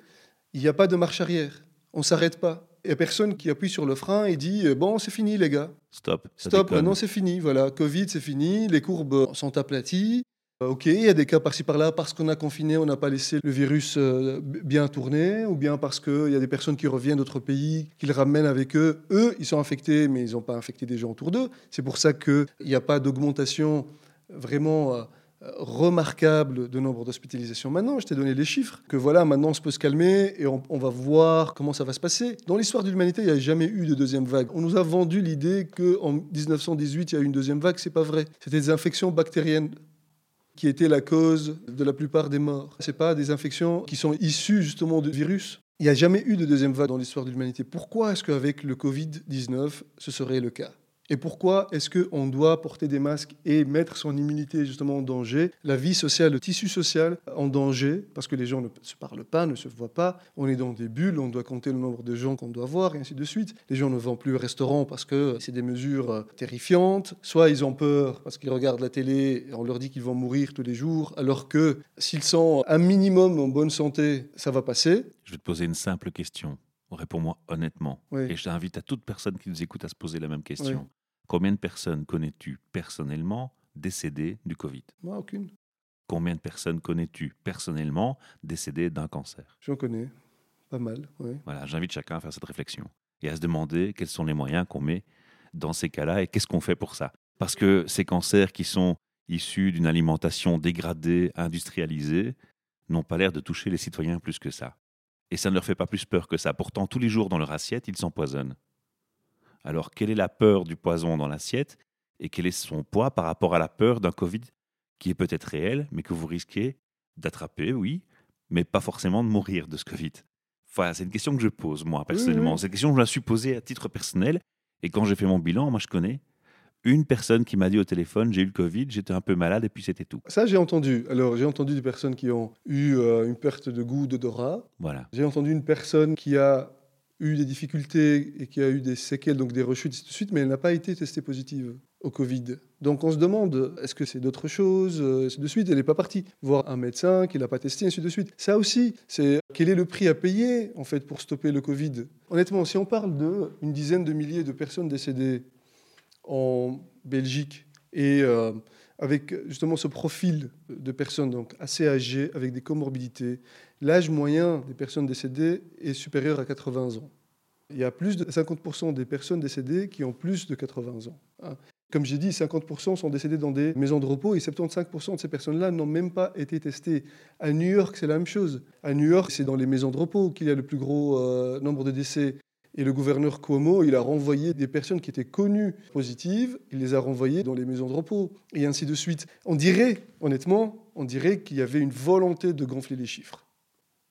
n'y a pas de marche arrière. On s'arrête pas. Il n'y a personne qui appuie sur le frein et dit euh, Bon, c'est fini, les gars. Stop. Stop, maintenant c'est fini. Voilà, Covid, c'est fini. Les courbes sont aplaties. Euh, ok, il y a des cas par-ci par-là, parce qu'on a confiné, on n'a pas laissé le virus euh, bien tourner, ou bien parce qu'il y a des personnes qui reviennent d'autres pays, qu'ils ramènent avec eux. Eux, ils sont infectés, mais ils n'ont pas infecté des gens autour d'eux. C'est pour ça qu'il n'y a pas d'augmentation vraiment remarquable de nombre d'hospitalisations. Maintenant, je t'ai donné les chiffres, que voilà, maintenant on peut se calmer et on, va voir comment ça va se passer. Dans l'histoire de l'humanité, il n'y a jamais eu de deuxième vague. On nous a vendu l'idée qu'en 1918, il y a eu une deuxième vague. C'est pas vrai. C'était des infections bactériennes qui étaient la cause de la plupart des morts. Ce pas des infections qui sont issues justement de virus. Il n'y a jamais eu de deuxième vague dans l'histoire de l'humanité. Pourquoi est-ce qu'avec le Covid-19, ce serait le cas? Et pourquoi est-ce qu'on doit porter des masques et mettre son immunité justement en danger, la vie sociale, le tissu social en danger, parce que les gens ne se parlent pas, ne se voient pas, on est dans des bulles, on doit compter le nombre de gens qu'on doit voir, et ainsi de suite. Les gens ne vont plus au restaurant parce que c'est des mesures euh, terrifiantes, soit ils ont peur parce qu'ils regardent la télé et on leur dit qu'ils vont mourir tous les jours, alors que s'ils sont un minimum en bonne santé, ça va passer. Je vais te poser une simple question. Réponds-moi honnêtement. Et j'invite à toute personne qui nous écoute à se poser la même question. Combien de personnes connais-tu personnellement décédées du Covid? Moi, aucune. Combien de personnes connais-tu personnellement décédées d'un cancer? J'en connais, pas mal, oui. Voilà, j'invite chacun à faire cette réflexion et à se demander quels sont les moyens qu'on met dans ces cas-là et qu'est-ce qu'on fait pour ça. Parce que ces cancers qui sont issus d'une alimentation dégradée, industrialisée, n'ont pas l'air de toucher les citoyens plus que ça. Et ça ne leur fait pas plus peur que ça. Pourtant, tous les jours dans leur assiette, ils s'empoisonnent. Alors, quelle est la peur du poison dans l'assiette et quel est son poids par rapport à la peur d'un Covid qui est peut-être réel, mais que vous risquez d'attraper, oui, mais pas forcément de mourir de ce Covid? Enfin, c'est une question que je pose, moi, personnellement. C'est une question que je me suis posée à titre personnel. Et quand j'ai fait mon bilan, moi, je connais une personne qui m'a dit au téléphone j'ai eu le Covid, j'étais un peu malade et puis c'était tout. Ça, j'ai entendu. Alors, j'ai entendu des personnes qui ont eu euh, une perte de goût, d'odorat. Voilà. J'ai entendu une personne qui a eu des difficultés et qui a eu des séquelles, donc des rechutes, et ainsi de suite, mais elle n'a pas été testée positive au Covid. Donc on se demande, est-ce que c'est d'autres choses euh, ainsi de suite. Elle n'est pas partie voir un médecin qui l'a pas testé, ainsi de suite. Ça aussi, c'est quel est le prix à payer en fait pour stopper le Covid? Honnêtement, si on parle de une dizaine de milliers de personnes décédées en Belgique et euh, avec justement ce profil de personnes donc assez âgées, avec des comorbidités, l'âge moyen des personnes décédées est supérieur à 80 ans. Il y a plus de 50% des personnes décédées qui ont plus de 80 ans. hein. Comme j'ai dit, 50% sont décédés dans des maisons de repos et 75% de ces personnes-là n'ont même pas été testées. À New York, c'est la même chose. À New York, c'est dans les maisons de repos qu'il y a le plus gros euh, nombre de décès. Et le gouverneur Cuomo, il a renvoyé des personnes qui étaient connues positives, il les a renvoyées dans les maisons de repos, et ainsi de suite. On dirait, honnêtement, on dirait qu'il y avait une volonté de gonfler les chiffres.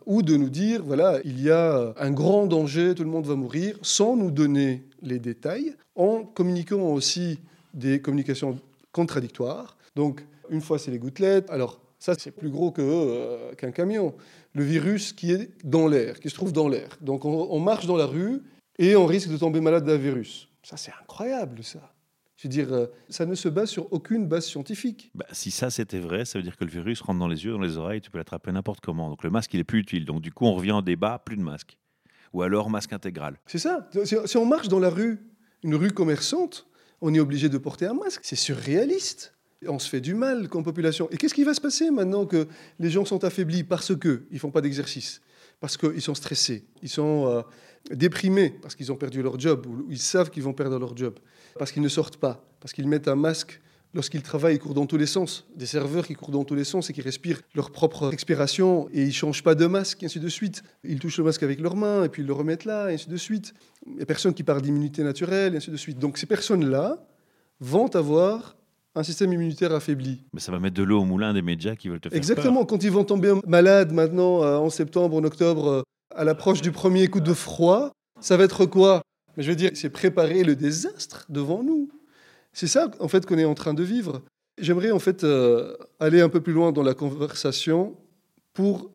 Ou de nous dire, voilà, il y a un grand danger, tout le monde va mourir, sans nous donner les détails, en communiquant aussi des communications contradictoires. Donc, une fois, c'est les gouttelettes. Alors, ça, c'est plus gros euh, qu'un camion. Le virus qui est dans l'air, qui se trouve dans l'air. Donc, on, on marche dans la rue et on risque de tomber malade d'un virus. Ça, c'est incroyable, ça. Je veux dire, euh, ça ne se base sur aucune base scientifique. Bah, si ça c'était vrai, ça veut dire que le virus rentre dans les yeux, dans les oreilles, tu peux l'attraper n'importe comment. Donc le masque, il est plus utile. Donc du coup, on revient au débat, plus de masque. Ou alors masque intégral. C'est ça. Si, si on marche dans la rue, une rue commerçante, on est obligé de porter un masque. C'est surréaliste. On se fait du mal comme population. Et qu'est-ce qui va se passer maintenant que les gens sont affaiblis parce qu'ils ne font pas d'exercice, parce qu'ils sont stressés, ils sont euh, déprimés parce qu'ils ont perdu leur job, ou ils savent qu'ils vont perdre leur job, parce qu'ils ne sortent pas, parce qu'ils mettent un masque lorsqu'ils travaillent, ils courent dans tous les sens. Des serveurs qui courent dans tous les sens et qui respirent leur propre expiration et ils ne changent pas de masque, et ainsi de suite. Ils touchent le masque avec leurs mains et puis ils le remettent là, et ainsi de suite. Il n'y a personne qui parle d'immunité naturelle, et ainsi de suite. Donc ces personnes-là vont avoir un système immunitaire affaibli. Mais ça va mettre de l'eau au moulin des médias qui veulent te faire Exactement, quand ils vont tomber malades maintenant, euh, en septembre, en octobre, euh, à l'approche du premier coup de froid, ça va être quoi? Mais Je veux dire, c'est préparer le désastre devant nous. C'est ça, en fait, qu'on est en train de vivre. J'aimerais, en fait, euh, aller un peu plus loin dans la conversation pour,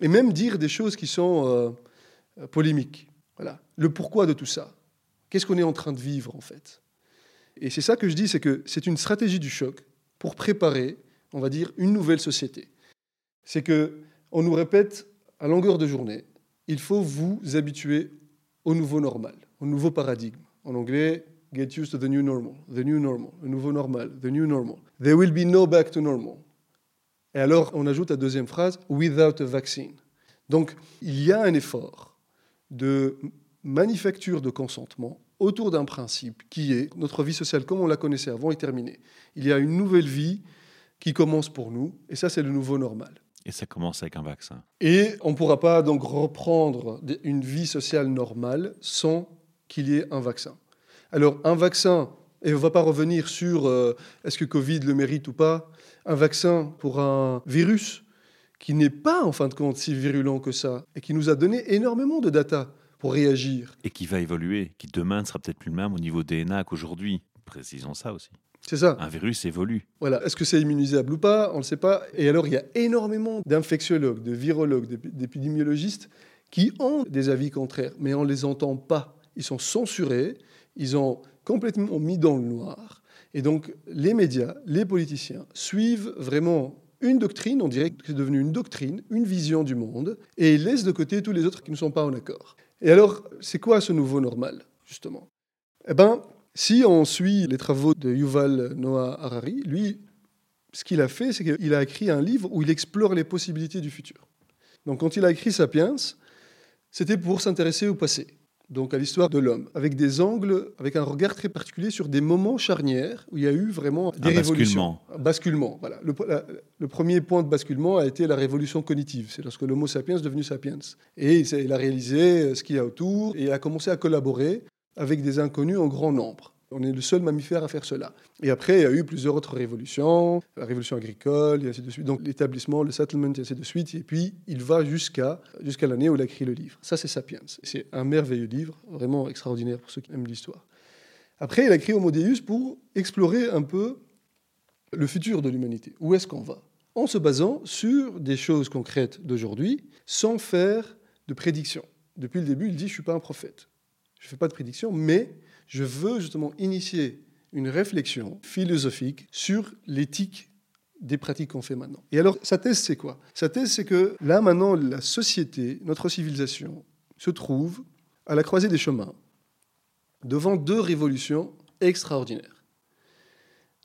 et même dire des choses qui sont euh, polémiques. Voilà. Le pourquoi de tout ça. Qu'est-ce qu'on est en train de vivre, en fait? Et c'est ça que je dis, c'est que c'est une stratégie du choc pour préparer, on va dire, une nouvelle société. C'est que on nous répète à longueur de journée, il faut vous habituer au nouveau normal, au nouveau paradigme. En anglais, get used to the new normal, the new normal, le nouveau normal, the new normal. There will be no back to normal. Et alors, on ajoute la deuxième phrase, without a vaccine. Donc, il y a un effort de manufacture de consentement autour d'un principe qui est notre vie sociale comme on la connaissait avant est terminée. Il y a une nouvelle vie qui commence pour nous, et ça, c'est le nouveau normal. Et ça commence avec un vaccin. Et on ne pourra pas donc reprendre une vie sociale normale sans qu'il y ait un vaccin. Alors, un vaccin, et on ne va pas revenir sur euh, est-ce que Covid le mérite ou pas, un vaccin pour un virus qui n'est pas, en fin de compte, si virulent que ça, et qui nous a donné énormément de data pour réagir. Et qui va évoluer, qui demain ne sera peut-être plus le même au niveau DNA qu'aujourd'hui. Précisons ça aussi. C'est ça. Un virus évolue. Voilà. Est-ce que c'est immunisable ou pas On ne le sait pas. Et alors, il y a énormément d'infectiologues, de virologues, d'ép- d'épidémiologistes qui ont des avis contraires, mais on ne les entend pas. Ils sont censurés, ils ont complètement mis dans le noir. Et donc, les médias, les politiciens suivent vraiment une doctrine, on dirait que c'est devenu une doctrine, une vision du monde, et ils laissent de côté tous les autres qui ne sont pas en accord. Et alors, c'est quoi ce nouveau normal, justement? Eh bien, si on suit les travaux de Yuval Noah Harari, lui, ce qu'il a fait, c'est qu'il a écrit un livre où il explore les possibilités du futur. Donc quand il a écrit Sapiens, c'était pour s'intéresser au passé. donc à l'histoire de l'homme, avec des angles, avec un regard très particulier sur des moments charnières où il y a eu vraiment des Un révolutions. Un basculement. Voilà. Le, la- le premier point de basculement a été la révolution cognitive. C'est lorsque l'Homo sapiens est devenu sapiens. Et il a réalisé ce qu'il y a autour et a commencé à collaborer avec des inconnus en grand nombre. On est le seul mammifère à faire cela. Et après, il y a eu plusieurs autres révolutions, la révolution agricole, et ainsi de suite. Donc l'établissement, le settlement, et ainsi de suite. Et puis, il va jusqu'à jusqu'à l'année où il a écrit le livre. Ça, c'est Sapiens. C'est un merveilleux livre, vraiment extraordinaire pour ceux qui aiment l'histoire. Après, il a écrit Homo Deus pour explorer un peu le futur de l'humanité. Où est-ce qu'on va? En se basant sur des choses concrètes d'aujourd'hui, sans faire de prédictions. Depuis le début, il dit, je ne suis pas un prophète. Je ne fais pas de prédictions, mais je veux justement initier une réflexion philosophique sur l'éthique des pratiques qu'on fait maintenant. Et alors, sa thèse, c'est quoi? Sa thèse, c'est que là, maintenant, la société, notre civilisation, se trouve à la croisée des chemins, devant deux révolutions extraordinaires.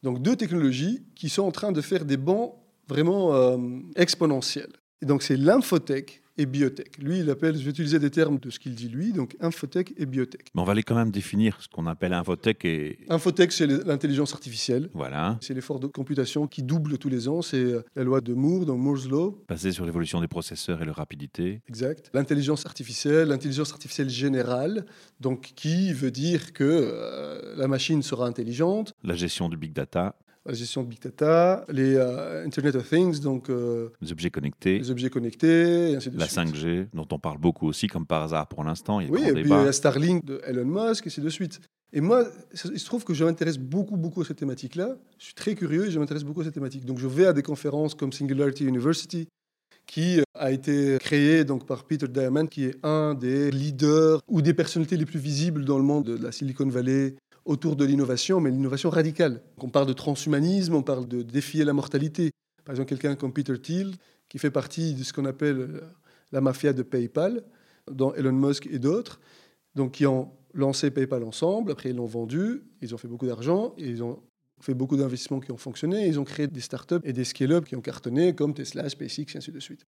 Donc, deux technologies qui sont en train de faire des bons vraiment euh, exponentiels. Et donc, c'est l'infotech et biotech. Lui, il appelle, je vais utiliser des termes de ce qu'il dit lui, donc infotech et biotech. Mais on va aller quand même définir ce qu'on appelle infotech et Infotech, c'est l'intelligence artificielle. voilà, C'est l'effort de computation qui double tous les ans. C'est euh, la loi de Moore, dans Moore's Law. basé sur l'évolution des processeurs et leur rapidité. Exact. L'intelligence artificielle, l'intelligence artificielle générale, donc qui veut dire que euh, la machine sera intelligente, La gestion du big data, la gestion de big data, les euh, Internet of Things, donc euh, les objets connectés, les objets connectés, et ainsi de la suite. 5G, dont on parle beaucoup aussi, comme par hasard pour l'instant. Oui, et puis il y débat. a Starlink de Elon Musk, et ainsi de suite. Et moi, il se trouve que je m'intéresse beaucoup, beaucoup à cette thématique-là. Je suis très curieux et je m'intéresse beaucoup à cette thématique. Donc je vais à des conférences comme Singularity University, qui a été créée donc, par Peter Diamond, qui est un des leaders ou des personnalités les plus visibles dans le monde de la Silicon Valley autour de l'innovation, mais l'innovation radicale. On parle de transhumanisme, on parle de défier la mortalité. Par exemple, quelqu'un comme Peter Thiel, qui fait partie de ce qu'on appelle euh, la mafia de PayPal, dont Elon Musk et d'autres, donc qui ont lancé PayPal ensemble, après ils l'ont vendu, ils ont fait beaucoup d'argent, ils ont fait beaucoup d'investissements qui ont fonctionné, ils ont créé des startups et des scale-up qui ont cartonné, comme Tesla, SpaceX, et ainsi de suite.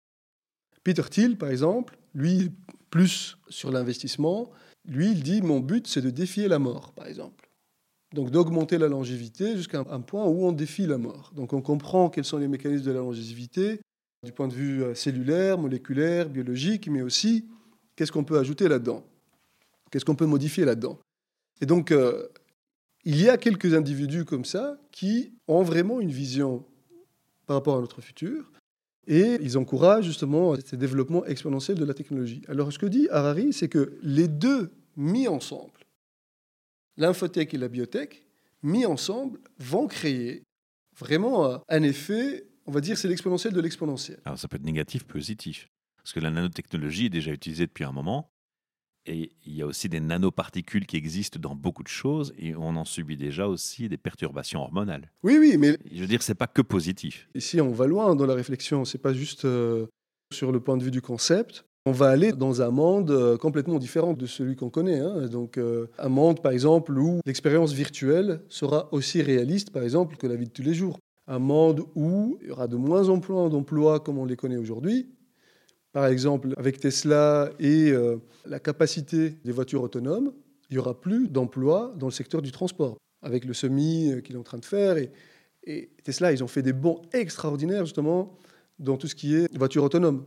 Peter Thiel, par exemple, lui, plus sur l'investissement, lui, il dit, mon but, c'est de défier la mort, par exemple. Donc d'augmenter la longévité jusqu'à un point où on défie la mort. Donc on comprend quels sont les mécanismes de la longévité du point de vue euh, cellulaire, moléculaire, biologique, mais aussi qu'est-ce qu'on peut ajouter là-dedans? Qu'est-ce qu'on peut modifier là-dedans? Et donc, euh, il y a quelques individus comme ça qui ont vraiment une vision par rapport à notre futur et ils encouragent justement ce développement exponentiel de la technologie. Alors, ce que dit Harari, c'est que les deux mis ensemble, l'infotech et la biotech, mis ensemble, vont créer vraiment un effet, on va dire, c'est l'exponentiel de l'exponentiel. Alors ça peut être négatif, positif. Parce que la nanotechnologie est déjà utilisée depuis un moment. Et il y a aussi des nanoparticules qui existent dans beaucoup de choses et on en subit déjà aussi des perturbations hormonales. Oui, oui, mais Je veux dire, c'est pas que positif. Ici, on va loin dans la réflexion. C'est pas juste euh, sur le point de vue du concept. On va aller dans un monde euh, complètement différent de celui qu'on connaît. hein. Donc, euh, un monde, par exemple, où l'expérience virtuelle sera aussi réaliste, par exemple, que la vie de tous les jours. Un monde où il y aura de moins en moins d'emplois comme on les connaît aujourd'hui. Par exemple, avec Tesla et euh, la capacité des voitures autonomes, il n'y aura plus d'emplois dans le secteur du transport. Avec le semi euh, qu'il est en train de faire et, Tesla, ils ont fait des bons extraordinaires justement dans tout ce qui est voiture autonome.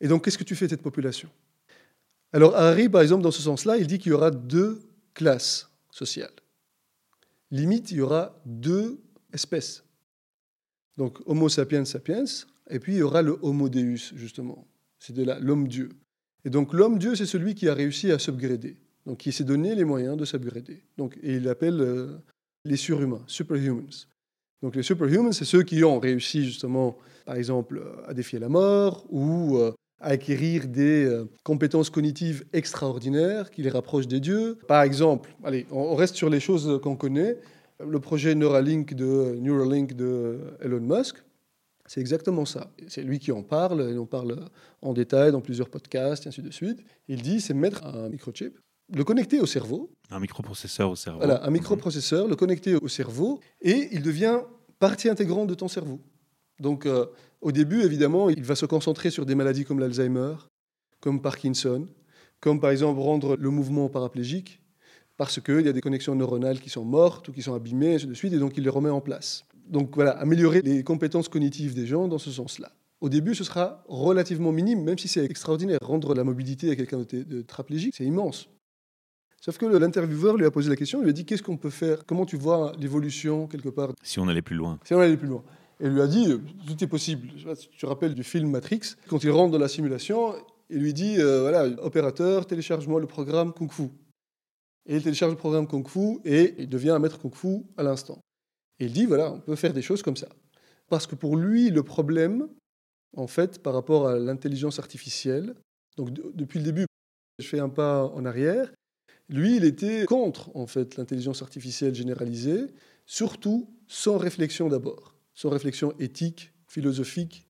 Et donc, qu'est-ce que tu fais de cette population? Alors, Harry, par exemple, dans ce sens-là, il dit qu'il y aura deux classes sociales. Limite, il y aura deux espèces. Donc, Homo sapiens sapiens, et puis il y aura le Homo Deus, justement. C'est de l'homme-dieu. Et donc, l'homme-dieu, c'est celui qui a réussi à s'upgrader. Donc, qui s'est donné les moyens de s'upgrader. Et il appelle euh, les surhumains, superhumans. Donc les superhumans, c'est ceux qui ont réussi justement, par exemple, euh, à défier la mort ou euh, à acquérir des compétences cognitives extraordinaires qui les rapprochent des dieux. Par exemple, allez, on reste sur les choses qu'on connaît. Le projet Neuralink de, Neuralink de Elon Musk, c'est exactement ça. C'est lui qui en parle, et on parle en détail dans plusieurs podcasts, et ainsi de suite. Il dit, c'est mettre un microchip, le connecter au cerveau, Un microprocesseur au cerveau. voilà, un microprocesseur, le connecter au cerveau, et il devient partie intégrante de ton cerveau. Donc, euh, au début, évidemment, il va se concentrer sur des maladies comme l'Alzheimer, comme Parkinson, comme par exemple rendre le mouvement paraplégique, parce qu'il y a des connexions neuronales qui sont mortes ou qui sont abîmées, et ainsi de suite, et donc il les remet en place. Donc voilà, améliorer les compétences cognitives des gens dans ce sens-là. Au début, ce sera relativement minime, même si c'est extraordinaire. Rendre la mobilité à quelqu'un de, de traplégique, c'est immense. Sauf que l'intervieweur lui a posé la question, il lui a dit qu'est-ce qu'on peut faire? Comment tu vois l'évolution quelque part? Si on allait plus loin. Si on allait plus loin. Et il lui a dit tout est possible. Tu te rappelles du film Matrix Quand il rentre dans la simulation, il lui dit euh, voilà, opérateur, télécharge-moi le programme Kung Fu. Et il télécharge le programme Kung Fu et il devient un maître Kung Fu à l'instant. Et il dit voilà, on peut faire des choses comme ça. Parce que pour lui, le problème, en fait, par rapport à l'intelligence artificielle, donc depuis le début, je fais un pas en arrière, lui, il était contre en fait l'intelligence artificielle généralisée, surtout sans réflexion d'abord, sans réflexion éthique, philosophique.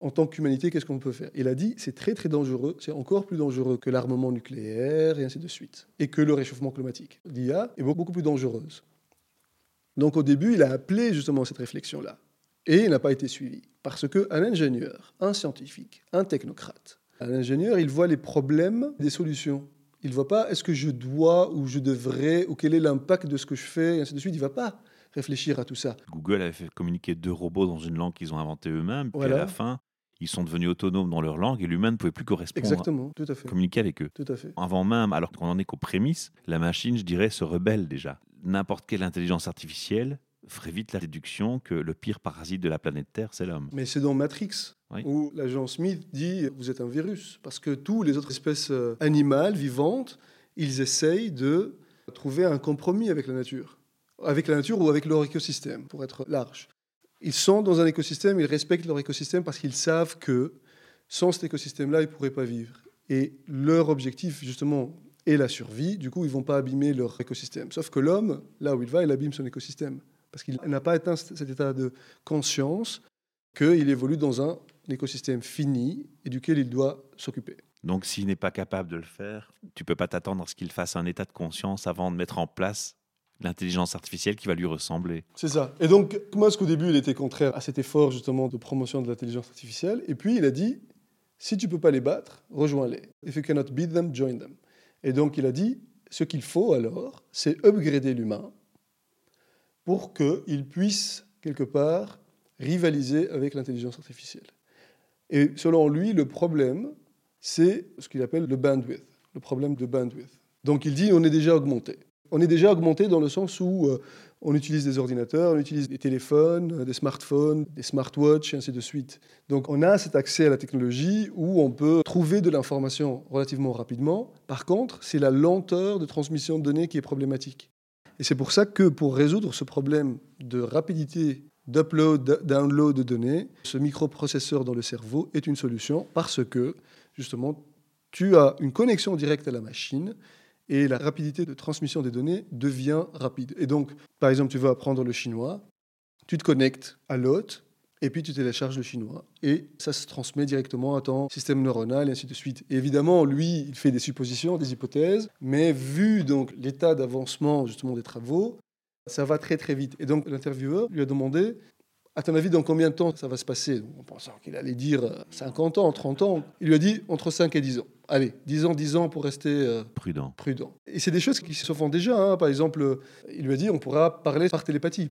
En tant qu'humanité, qu'est-ce qu'on peut faire? Il a dit c'est très très dangereux, c'est encore plus dangereux que l'armement nucléaire et ainsi de suite, et que le réchauffement climatique. L'IA est beaucoup plus dangereuse. Donc au début, il a appelé justement cette réflexion-là, et il n'a pas été suivi, parce qu'un ingénieur, un scientifique, un technocrate, un ingénieur, il voit les problèmes des solutions. Il ne voit pas est-ce que je dois ou je devrais ou quel est l'impact de ce que je fais et ainsi de suite. Il ne va pas réfléchir à tout ça. Google avait fait communiquer deux robots dans une langue qu'ils ont inventée eux-mêmes. Puis à la fin, ils sont devenus autonomes dans leur langue et l'humain ne pouvait plus correspondre. Exactement, tout à fait. Communiquer avec eux. Tout à fait. Avant même, alors qu'on en est qu'aux prémices, la machine, je dirais, se rebelle déjà. N'importe quelle intelligence artificielle ferait vite la déduction que le pire parasite de la planète Terre, c'est l'homme. Mais c'est dans Matrix, où l'agent Smith dit vous êtes un virus, parce que toutes les autres espèces euh, animales, vivantes, ils essayent de trouver un compromis avec la nature, avec la nature ou avec leur écosystème, pour être large. Ils sont dans un écosystème, ils respectent leur écosystème parce qu'ils savent que sans cet écosystème-là, ils ne pourraient pas vivre. Et leur objectif, justement, est la survie. Du coup, ils ne vont pas abîmer leur écosystème. Sauf que l'homme, là où il va, il abîme son écosystème parce qu'il n'a pas atteint cet état de conscience qu'il évolue dans un écosystème fini et duquel il doit s'occuper. Donc s'il n'est pas capable de le faire, tu peux pas t'attendre à ce qu'il fasse un état de conscience avant de mettre en place l'intelligence artificielle qui va lui ressembler. C'est ça. Et donc, moi, qu'au début, il était contraire à cet effort justement de promotion de l'intelligence artificielle. Et puis, il a dit, si tu peux pas les battre, rejoins-les. If you cannot beat them, join them. Et donc, il a dit, ce qu'il faut alors, c'est upgrader l'humain pour qu'il puisse, quelque part, rivaliser avec l'intelligence artificielle. Et selon lui, le problème, c'est ce qu'il appelle le bandwidth, le problème de bandwidth. Donc il dit on est déjà augmenté. On est déjà augmenté dans le sens où euh, on utilise des ordinateurs, on utilise des téléphones, des smartphones, des smartwatches, et ainsi de suite. Donc on a cet accès à la technologie où on peut trouver de l'information relativement rapidement. Par contre, c'est la lenteur de transmission de données qui est problématique. Et c'est pour ça que pour résoudre ce problème de rapidité d'upload, download de données, ce microprocesseur dans le cerveau est une solution parce que, justement, tu as une connexion directe à la machine et la rapidité de transmission des données devient rapide. Et donc, par exemple, tu veux apprendre le chinois, tu te connectes à l'hôte et puis tu télécharges le chinois. Et ça se transmet directement à ton système neuronal, et ainsi de suite. évidemment, lui, il fait des suppositions, des hypothèses, mais vu donc l'état d'avancement justement des travaux, ça va très très vite. Et donc l'intervieweur lui a demandé, à ton avis, dans combien de temps ça va se passer? En pensant qu'il allait dire 50 ans, 30 ans. Il lui a dit entre 5 et 10 ans. Allez, 10 ans, 10 ans pour rester euh, prudent. prudent. Et c'est des choses qui se font déjà. Hein. Par exemple, il lui a dit on pourra parler par télépathie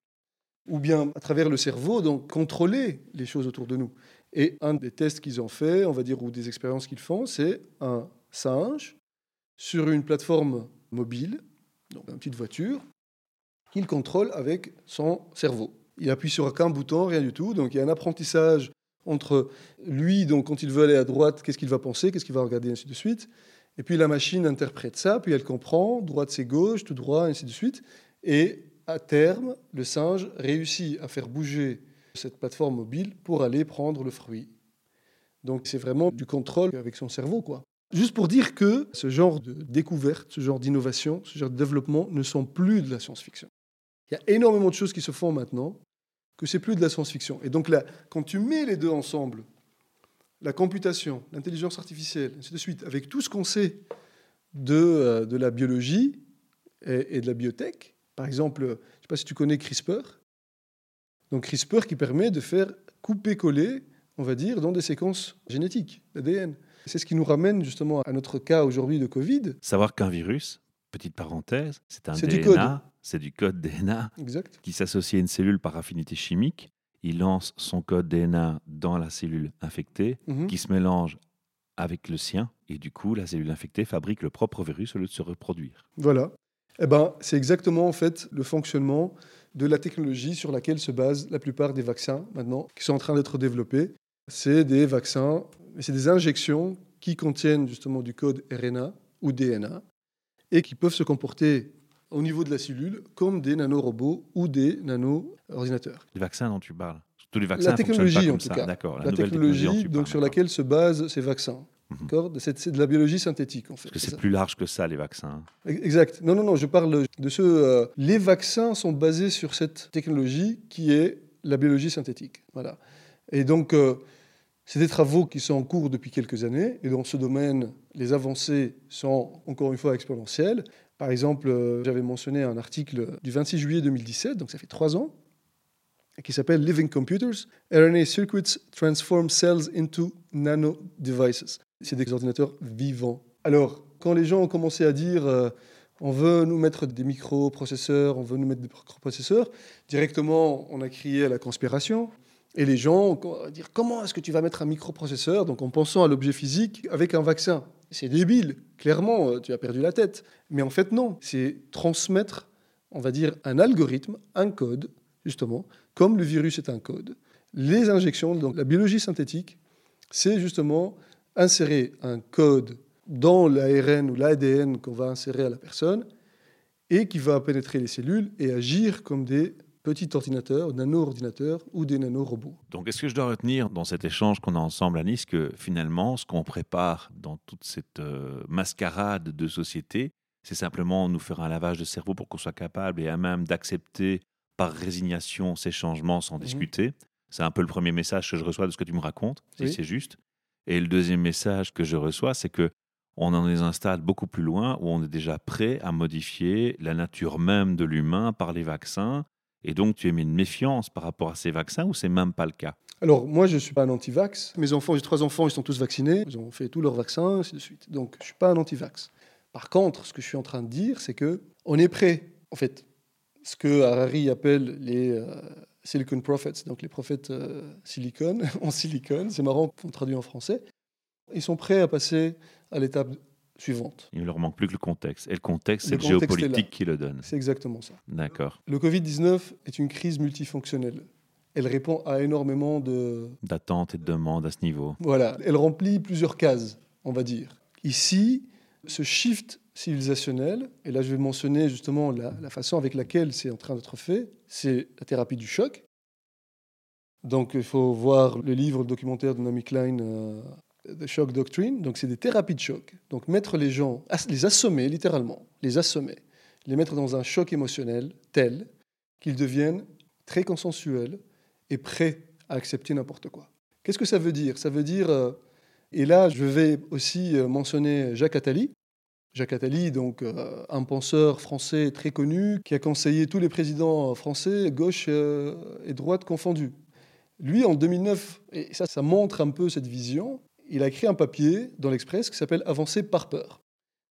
ou bien à travers le cerveau, donc contrôler les choses autour de nous. Et un des tests qu'ils ont fait, on va dire, ou des expériences qu'ils font, c'est un singe sur une plateforme mobile, donc une petite voiture, qu'il contrôle avec son cerveau. Il appuie sur aucun bouton, rien du tout. Donc il y a un apprentissage entre lui, donc quand il veut aller à droite, qu'est-ce qu'il va penser, qu'est-ce qu'il va regarder, ainsi de suite. Et puis la machine interprète ça, puis elle comprend, droite c'est gauche, tout droit, ainsi de suite. Et à terme, le singe réussit à faire bouger cette plateforme mobile pour aller prendre le fruit. Donc c'est vraiment du contrôle avec son cerveau, quoi. Juste pour dire que ce genre de découverte, ce genre d'innovation, ce genre de développement ne sont plus de la science-fiction. Il y a énormément de choses qui se font maintenant que c'est plus de la science-fiction. Et donc là, quand tu mets les deux ensemble, la computation, l'intelligence artificielle, ainsi de suite, avec tout ce qu'on sait de, euh, de la biologie et, et de la biotech, par exemple, je ne sais pas si tu connais CRISPR. Donc CRISPR qui permet de faire couper-coller, on va dire, dans des séquences génétiques, l'ADN. C'est ce qui nous ramène justement à notre cas aujourd'hui de Covid. Savoir qu'un virus, petite parenthèse, c'est un C'est du code. C'est du code DNA Exact. qui s'associe à une cellule par affinité chimique. Il lance son code DNA dans la cellule infectée, Mhm. qui se mélange avec le sien, et du coup, la cellule infectée fabrique le propre virus au lieu de se reproduire. Voilà. Eh ben, c'est exactement en fait le fonctionnement de la technologie sur laquelle se basent la plupart des vaccins maintenant qui sont en train d'être développés. C'est des vaccins, c'est des injections qui contiennent justement du code RNA ou DNA et qui peuvent se comporter au niveau de la cellule comme des nanorobots ou des nano-ordinateurs. Les vaccins dont tu parles. Tous les vaccins La technologie, pas comme en tout ça. cas. D'accord. La, technologie, donc, parles, sur laquelle se basent ces vaccins. Mhm. D'accord? C'est, de la biologie synthétique en fait. Parce que c'est plus large que ça, les vaccins. Exact. Non, non, non, je parle de ce. euh, les vaccins sont basés sur cette technologie qui est la biologie synthétique. Voilà. Et donc, euh, c'est des travaux qui sont en cours depuis quelques années. Et dans ce domaine, les avancées sont encore une fois exponentielles. Par exemple, euh, j'avais mentionné un article du 26 juillet 2017, donc ça fait trois ans, qui s'appelle Living Computers, RNA Circuits Transform Cells into Nano Devices. C'est des ordinateurs vivants. Alors, quand les gens ont commencé à dire euh, on veut nous mettre des microprocesseurs, on veut nous mettre des microprocesseurs, directement on a crié à la conspiration. Et les gens ont dit comment est-ce que tu vas mettre un microprocesseur Donc en pensant à l'objet physique avec un vaccin? C'est débile, clairement, euh, tu as perdu la tête. Mais en fait, non, c'est transmettre, on va dire, un algorithme, un code, justement, comme le virus est un code. Les injections, donc la biologie synthétique, c'est justement insérer un code dans l'ARN ou l'ADN qu'on va insérer à la personne et qui va pénétrer les cellules et agir comme des petits ordinateurs, nano-ordinateurs ou des nanorobots. Donc, est-ce que je dois retenir dans cet échange qu'on a ensemble à Nice que finalement, ce qu'on prépare dans toute cette euh, mascarade de société, c'est simplement nous faire un lavage de cerveau pour qu'on soit capable et à même d'accepter par résignation ces changements sans Mhm. discuter? C'est un peu le premier message que je reçois de ce que tu me racontes, si Oui. c'est juste. Et le deuxième message que je reçois, c'est que on en est un stade beaucoup plus loin où on est déjà prêt à modifier la nature même de l'humain par les vaccins. Et donc, tu émets une méfiance par rapport à ces vaccins ou c'est même pas le cas? Alors, moi, je ne suis pas un anti-vax. Mes enfants, j'ai trois enfants, ils sont tous vaccinés. Ils ont fait tous leurs vaccins, ainsi de suite. Donc, je ne suis pas un anti-vax. Par contre, ce que je suis en train de dire, c'est que on est prêt. En fait, ce que Harari appelle les euh, Silicon Prophets, donc les prophètes euh, silicone, en silicone, c'est marrant qu'on traduit en français, ils sont prêts à passer à l'étape suivante. Il ne leur manque plus que le contexte. Et le contexte, c'est le contexte géopolitique qui le donne. C'est exactement ça. D'accord. Le Covid-19 est une crise multifonctionnelle. Elle répond à énormément de, D'attente et de demande à ce niveau. Voilà, elle remplit plusieurs cases, on va dire. Ici, ce shift civilisationnel, et là je vais mentionner justement la, la façon avec laquelle c'est en train d'être fait, c'est la thérapie du choc. Donc il faut voir le livre, le documentaire de Naomi Klein, euh, The Shock Doctrine. Donc c'est des thérapies de choc. Donc mettre les gens, les assommer littéralement, les assommer, les mettre dans un choc émotionnel tel qu'ils deviennent très consensuels et prêts à accepter n'importe quoi. Qu'est-ce que ça veut dire? Ça veut dire, euh, et là je vais aussi euh, mentionner Jacques Attali. Jacques Attali, donc euh, un penseur français très connu, qui a conseillé tous les présidents français, gauche et droite confondus. Lui, en 2009, et ça, ça montre un peu cette vision, il a écrit un papier dans l'Express qui s'appelle Avancer par peur.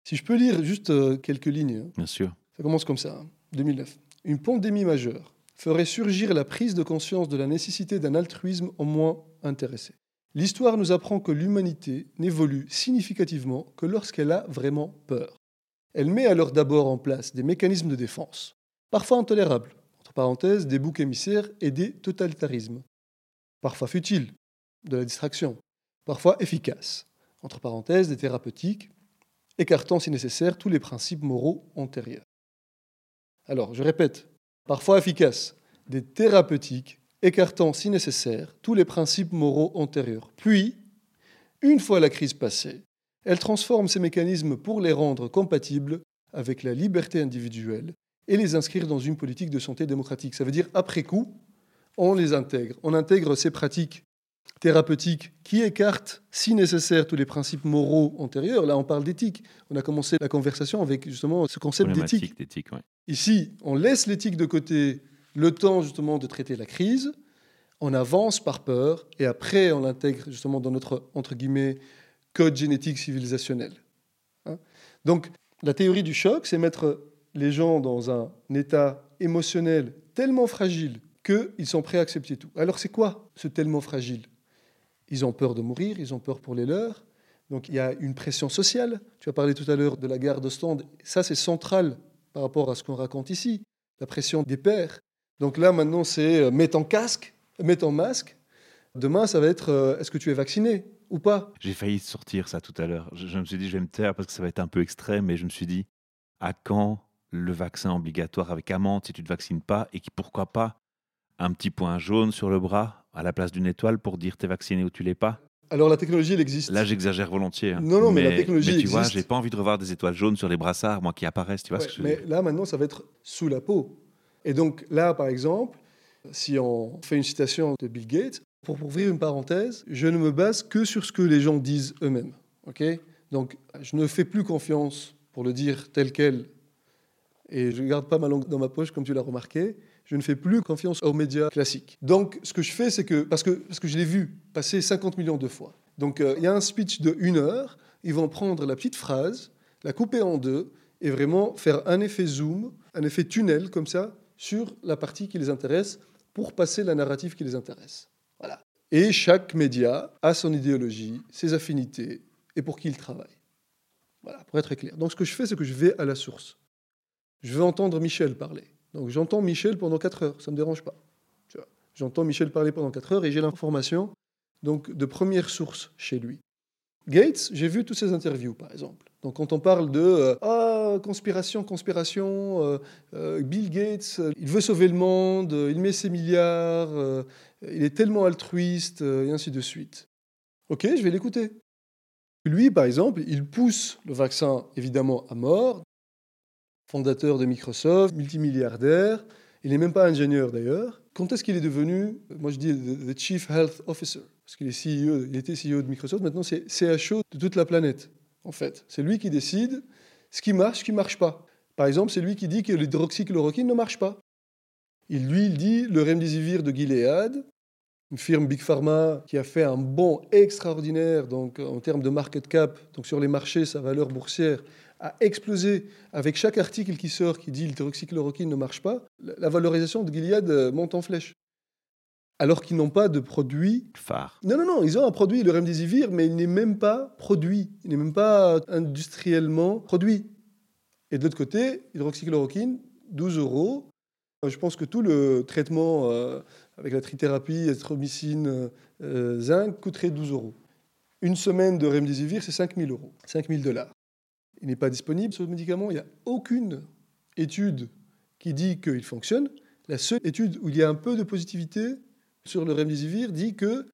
Si je peux lire juste euh, quelques lignes, hein. Bien sûr. ça commence comme ça, hein, 2009. Une pandémie majeure ferait surgir la prise de conscience de la nécessité d'un altruisme au moins intéressé. L'histoire nous apprend que l'humanité n'évolue significativement que lorsqu'elle a vraiment peur. Elle met alors d'abord en place des mécanismes de défense, parfois intolérables, entre parenthèses des boucs émissaires et des totalitarismes, parfois futiles, de la distraction, parfois efficaces, entre parenthèses des thérapeutiques, écartant si nécessaire tous les principes moraux antérieurs. Alors, je répète, parfois efficaces, des thérapeutiques, écartant si nécessaire tous les principes moraux antérieurs. Puis, une fois la crise passée, elle transforme ces mécanismes pour les rendre compatibles avec la liberté individuelle et les inscrire dans une politique de santé démocratique. Ça veut dire, après coup, on les intègre. On intègre ces pratiques thérapeutiques qui écartent, si nécessaire, tous les principes moraux antérieurs. Là, on parle d'éthique. On a commencé la conversation avec justement ce concept d'éthique. D'éthique, ouais. Ici, on laisse l'éthique de côté le temps justement de traiter la crise, on avance par peur, et après on l'intègre justement dans notre, entre guillemets, code génétique civilisationnel. Hein. Donc, la théorie du choc, c'est mettre les gens dans un état émotionnel tellement fragile qu'ils sont prêts à accepter tout. Alors, c'est quoi ce tellement fragile? Ils ont peur de mourir, ils ont peur pour les leurs. Donc, il y a une pression sociale. Tu as parlé tout à l'heure de la guerre d'Ostende. Ça, c'est central par rapport à ce qu'on raconte ici. La pression des pères. Donc là, maintenant, c'est euh, mets ton casque, mets ton masque. Demain, ça va être euh, est-ce que tu es vacciné ou pas? J'ai failli sortir ça tout à l'heure. Je, je me suis dit, je vais me taire parce que ça va être un peu extrême, mais je me suis dit, à quand le vaccin obligatoire avec amende si tu ne te vaccines pas et qui, pourquoi pas, un petit point jaune sur le bras à la place d'une étoile pour dire t'es vacciné ou tu l'es pas Alors la technologie, elle existe. Là, j'exagère volontiers. hein. Non, non, mais la technologie mais tu vois, existe. j'ai pas envie de revoir des étoiles jaunes sur les brassards, moi, qui apparaissent. Tu vois Ouais, ce que mais là, maintenant, ça va être sous la peau. Et donc là, par exemple, si on fait une citation de Bill Gates, pour ouvrir une parenthèse, je ne me base que sur ce que les gens disent eux-mêmes. ok? Donc je ne fais plus confiance, pour le dire tel quel, et je ne garde pas ma langue dans ma poche, comme tu l'as remarqué, je ne fais plus confiance aux médias classiques. Donc ce que je fais, c'est que, parce que, parce que je l'ai vu passer 50 millions de fois, donc euh, il y a un speech de une heure, ils vont prendre la petite phrase, la couper en deux, et vraiment faire un effet zoom, un effet tunnel comme ça, sur la partie qui les intéresse, pour passer la narrative qui les intéresse. Voilà. Et chaque média a son idéologie, ses affinités, et pour qui il travaille. Voilà, pour être clair. Donc ce que je fais, c'est que je vais à la source. Je veux entendre Michel parler. Donc j'entends Michel pendant 4 heures, ça ne me dérange pas. J'entends Michel parler pendant 4 heures et j'ai l'information donc de première source chez lui. Gates, j'ai vu toutes ses interviews, par exemple. Donc quand on parle de euh, ah, conspiration, conspiration, euh, euh, Bill Gates, il veut sauver le monde, il met ses milliards, il est tellement altruiste, et ainsi de suite. Ok, je vais l'écouter. Lui, par exemple, il pousse le vaccin évidemment à mort, fondateur de Microsoft, multimilliardaire, il n'est même pas ingénieur d'ailleurs. Quand est-ce qu'il est devenu, moi je dis, the Chief Health Officer? Parce qu'il est CEO, il était CEO de Microsoft, maintenant c'est CHO de toute la planète, en fait. C'est lui qui décide ce qui marche, ce qui ne marche pas. Par exemple, c'est lui qui dit que l'hydroxychloroquine ne marche pas. Il, lui, il dit le remdesivir de Gilead, une firme Big Pharma qui a fait un bond extraordinaire donc, en termes de market cap, donc sur les marchés, sa valeur boursière a explosé avec chaque article qui sort qui dit l'hydroxychloroquine ne marche pas. La valorisation de Gilead euh, monte en flèche. Alors qu'ils n'ont pas de produit Phare. non, non, non, ils ont un produit, le remdesivir, mais il n'est même pas produit. Il n'est même pas industriellement produit. Et de l'autre côté, hydroxychloroquine, 12 euros. Euh, Je pense que tout le traitement euh, avec la trithérapie, azithromycine, euh, zinc coûterait 12 euros. Une semaine de remdesivir, c'est 5 000 euros, 5 000 dollars. Il n'est pas disponible, ce médicament. Il n'y a aucune étude qui dit qu'il fonctionne. La seule étude où il y a un peu de positivité sur le remdesivir dit que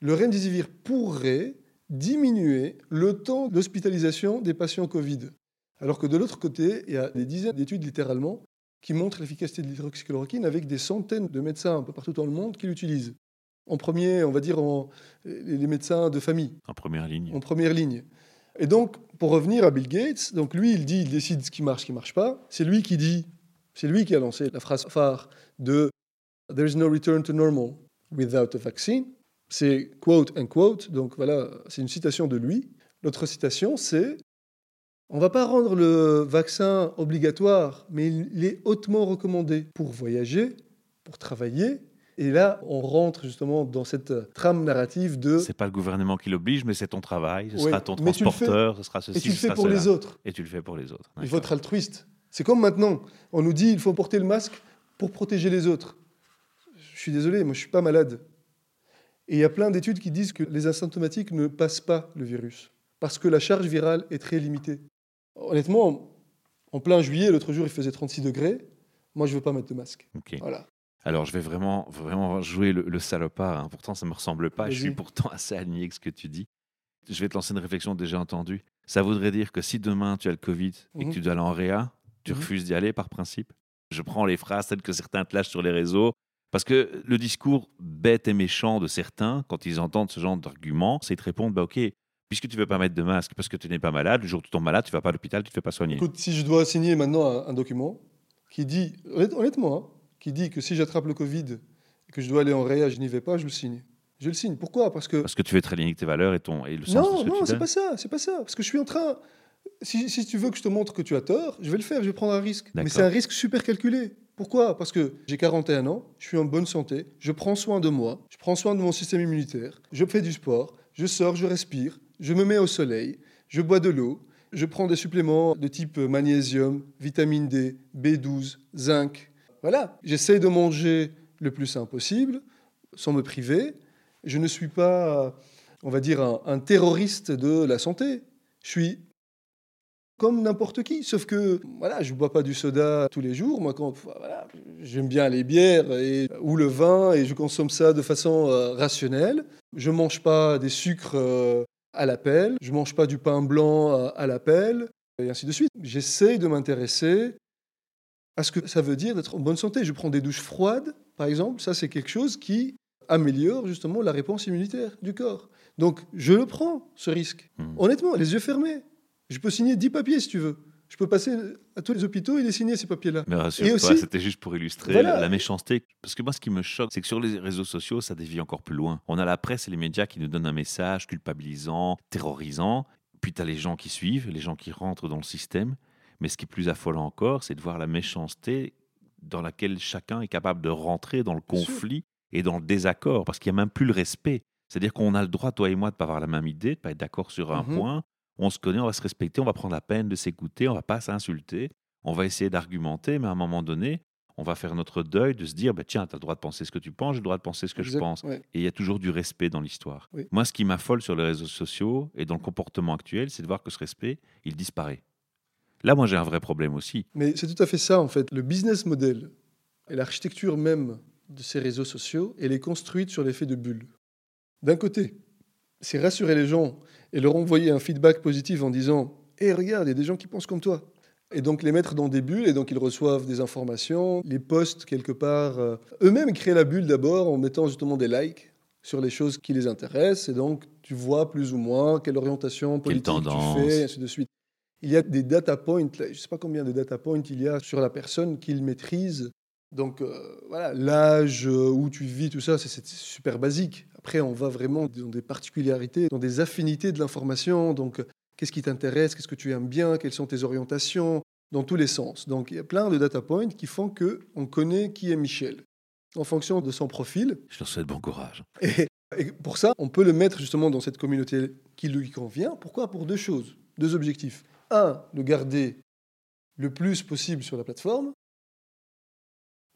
le remdesivir pourrait diminuer le temps d'hospitalisation des patients Covid. Alors que de l'autre côté, il y a des dizaines d'études littéralement qui montrent l'efficacité de l'hydroxychloroquine avec des centaines de médecins un peu partout dans le monde qui l'utilisent. En premier, on va dire en- les médecins de famille, En première ligne. en première ligne. Et donc, pour revenir à Bill Gates, donc lui, il dit, il décide ce qui marche, ce qui marche pas. C'est lui qui dit, c'est lui qui a lancé la phrase phare de There is no return to normal without a vaccine. C'est quote unquote, donc voilà, c'est une citation de lui. L'autre citation, c'est on va pas rendre le vaccin obligatoire, mais il est hautement recommandé pour voyager, pour travailler. Et là, on rentre justement dans cette trame narrative de C'est pas le gouvernement qui l'oblige, mais c'est ton travail. Ce sera ton transporteur, ce sera ceci, et tu le fais pour cela. les autres. Et tu le fais pour les autres. Il faut être altruiste. C'est comme maintenant, on nous dit il faut porter le masque pour protéger les autres. Je suis désolé, moi je suis pas malade. Et il y a plein d'études qui disent que les asymptomatiques ne passent pas le virus parce que la charge virale est très limitée. Honnêtement, en plein juillet, l'autre jour il faisait 36 degrés. Moi je veux pas mettre de masque. Ok. Voilà. Alors, je vais vraiment, vraiment jouer le, le salopard. hein. Pourtant, ça me ressemble pas. Je suis pourtant assez aligné avec ce que tu dis. Je vais te lancer une réflexion déjà entendue. Ça voudrait dire que si demain tu as le Covid et que Mhm. tu dois aller en réa, tu Mhm. refuses d'y aller par principe? Je prends les phrases telles que certains te lâchent sur les réseaux. Parce que le discours bête et méchant de certains, quand ils entendent ce genre d'argument, c'est de répondre bah, Ok, puisque tu ne veux pas mettre de masque parce que tu n'es pas malade, le jour où tu tombes malade, tu ne vas pas à l'hôpital, tu ne te fais pas soigner. Écoute, si je dois signer maintenant un, un document qui dit, honnête- honnêtement, hein, qui dit que si j'attrape le Covid et que je dois aller en réa, je n'y vais pas, je le signe. Je le signe. Pourquoi? Parce que Parce que tu veux être aligné avec tes valeurs et, ton, et le sens non, de ce que non, tu c'est pas ça, c'est pas ça. Parce que je suis en train. Si, si tu veux que je te montre que tu as tort, je vais le faire, je vais prendre un risque. Mais c'est un risque super calculé. Pourquoi? Parce que j'ai 41 ans, je suis en bonne santé, je prends soin de moi, je prends soin de mon système immunitaire, je fais du sport, je sors, je respire, je me mets au soleil, je bois de l'eau, je prends des suppléments de type magnésium, vitamine D, B12, zinc. Voilà, j'essaie de manger le plus sain possible, sans me priver. Je ne suis pas, on va dire, un, terroriste de la santé. Je suis comme n'importe qui, sauf que voilà, je bois pas du soda tous les jours. Moi, quand voilà, j'aime bien les bières et, ou le vin et je consomme ça de façon euh, rationnelle. Je mange pas des sucres euh, à l'appel, je mange pas du pain blanc euh, à l'appel et ainsi de suite. J'essaie de m'intéresser à ce que ça veut dire d'être en bonne santé. Je prends des douches froides, par exemple. Ça, c'est quelque chose qui améliore justement la réponse immunitaire du corps. Donc, je le prends, ce risque. Mhm. Honnêtement, les yeux fermés. Je peux signer 10 papiers si tu veux. Je peux passer à tous les hôpitaux et les signer, ces papiers-là. Mais Et rassure-toi, c'était juste pour illustrer Voilà. la méchanceté. Parce que moi, ce qui me choque, c'est que sur les réseaux sociaux, ça dévie encore plus loin. On a la presse et les médias qui nous donnent un message culpabilisant, terrorisant. Puis tu as les gens qui suivent, les gens qui rentrent dans le système. Mais ce qui est plus affolant encore, c'est de voir la méchanceté dans laquelle chacun est capable de rentrer dans le conflit et dans le désaccord. Parce qu'il n'y a même plus le respect. C'est-à-dire qu'on a le droit, toi et moi, de ne pas avoir la même idée, de ne pas être d'accord sur un Mhm. point. On se connaît, on va se respecter, on va prendre la peine de s'écouter, on va pas s'insulter, on va essayer d'argumenter, mais à un moment donné, on va faire notre deuil de se dire, bah, tiens, tu as le droit de penser ce que tu penses, j'ai le droit de penser ce que je pense. ouais. Et il y a toujours du respect dans l'histoire. Oui. Moi, ce qui m'affole sur les réseaux sociaux et dans le comportement actuel, c'est de voir que ce respect, il disparaît. Là, moi, j'ai un vrai problème aussi. Mais c'est tout à fait ça, en fait. Le business model et l'architecture même de ces réseaux sociaux, elle est construite sur l'effet de bulle. D'un côté, c'est rassurer les gens et leur envoyer un feedback positif en disant Hé, regarde, il y a des gens qui pensent comme toi. Et donc les mettre dans des bulles, et donc ils reçoivent des informations, les postent quelque part. euh, Eux-mêmes créent la bulle d'abord en mettant justement des likes sur les choses qui les intéressent, et donc tu vois plus ou moins quelle orientation politique tendance. tu fais, et ainsi de suite. Il y a des data points, je ne sais pas combien de data points il y a sur la personne qu'ils maîtrisent. Donc euh, voilà, l'âge euh, où tu vis, tout ça, c'est- super basique. Après, on va vraiment dans des particularités, dans des affinités de l'information. Donc, qu'est-ce qui t'intéresse, qu'est-ce que tu aimes bien, quelles sont tes orientations, dans tous les sens. Donc, il y a plein de data points qui font que on connaît qui est Michel en fonction de son profil. Je leur souhaite bon courage. Et, et pour ça, on peut le mettre justement dans cette communauté qui lui convient. Pourquoi? Pour deux choses, deux objectifs. Un, le garder le plus possible sur la plateforme,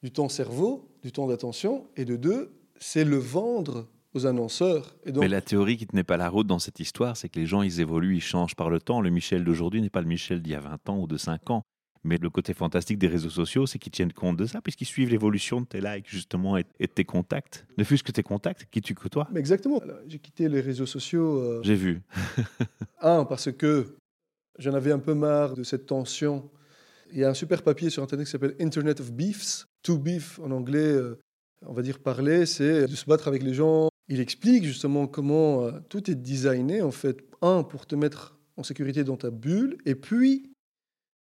du temps cerveau, du temps d'attention, et de deux, c'est le vendre aux annonceurs. Et donc, Mais la théorie qui tenait pas la route dans cette histoire, c'est que les gens, ils évoluent, ils changent par le temps. Le Michel d'aujourd'hui n'est pas le Michel d'il y a 20 ans ou de 5 ans. Mais le côté fantastique des réseaux sociaux, c'est qu'ils tiennent compte de ça, puisqu'ils suivent l'évolution de tes likes, justement, et, de tes contacts. Ne fût-ce que tes contacts, qui tu côtoies. Mais exactement. J'ai quitté les réseaux sociaux. euh, J'ai vu. Un, parce que j'en avais un peu marre de cette tension. Il y a un super papier sur Internet qui s'appelle Internet of Beefs. To beef en anglais, euh, on va dire parler, c'est de se battre avec les gens. Il explique justement comment euh, tout est designé, en fait. Un, pour te mettre en sécurité dans ta bulle, et puis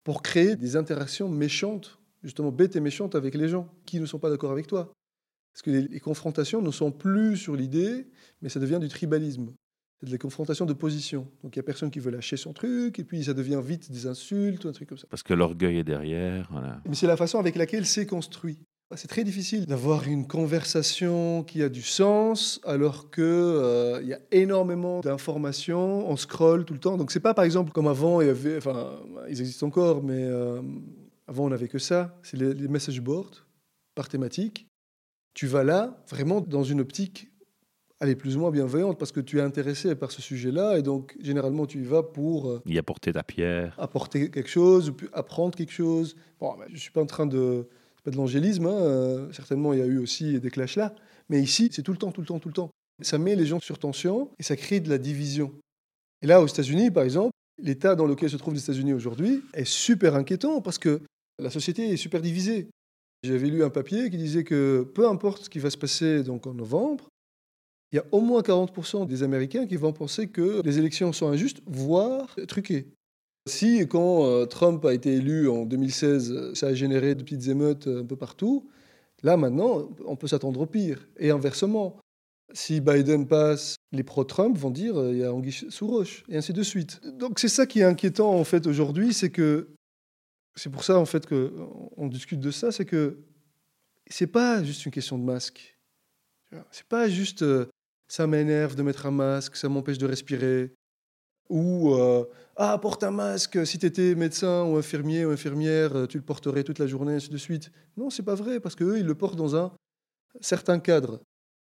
pour créer des interactions méchantes, justement bêtes et méchantes avec les gens qui ne sont pas d'accord avec toi. Parce que les, les confrontations ne sont plus sur l'idée, mais ça devient du tribalisme. C'est de la confrontation de position. Donc il n'y a personne qui veut lâcher son truc, et puis ça devient vite des insultes, ou un truc comme ça. Parce que l'orgueil est derrière. Voilà. Mais c'est la façon avec laquelle c'est construit. C'est très difficile d'avoir une conversation qui a du sens alors que euh, il y a énormément d'informations, on scrolle tout le temps. Donc c'est pas par exemple comme avant, il y avait, enfin ils existent encore, mais euh, avant on n'avait que ça. C'est les, les message boards par thématique. Tu vas là vraiment dans une optique elle est plus ou moins bienveillante parce que tu es intéressé par ce sujet-là et donc généralement tu y vas pour euh, Y apporter ta pierre. apporter quelque chose, apprendre quelque chose. Bon, ben, je ne suis pas en train de... C'est pas de l'angélisme, hein, euh, certainement il y a eu aussi des clashs là, mais ici c'est tout le temps, tout le temps, tout le temps. Ça met les gens sur tension et ça crée de la division. Et là aux États-Unis par exemple, l'état dans lequel se trouvent les États-Unis aujourd'hui est super inquiétant parce que la société est super divisée. J'avais lu un papier qui disait que peu importe ce qui va se passer donc en novembre, il y a au moins 40% des Américains qui vont penser que les élections sont injustes, voire truquées. Si, quand euh, Trump a été élu en 2016, euh, ça a généré de petites émeutes euh, un peu partout, là maintenant, on peut s'attendre au pire. Et inversement, Si Biden passe, les pro-Trump vont dire euh, il y a anguille sous roche, et ainsi de suite. Donc c'est ça qui est inquiétant en fait aujourd'hui, c'est que c'est pour ça en fait que on discute de ça, c'est que c'est pas juste une question de masque. C'est pas juste ça m'énerve de mettre un masque, ça m'empêche de respirer, ou euh, ah porte un masque si tu étais médecin ou infirmier ou infirmière, tu le porterais toute la journée, ainsi de suite. Non, c'est pas vrai parce qu'eux ils le portent dans un certain cadre.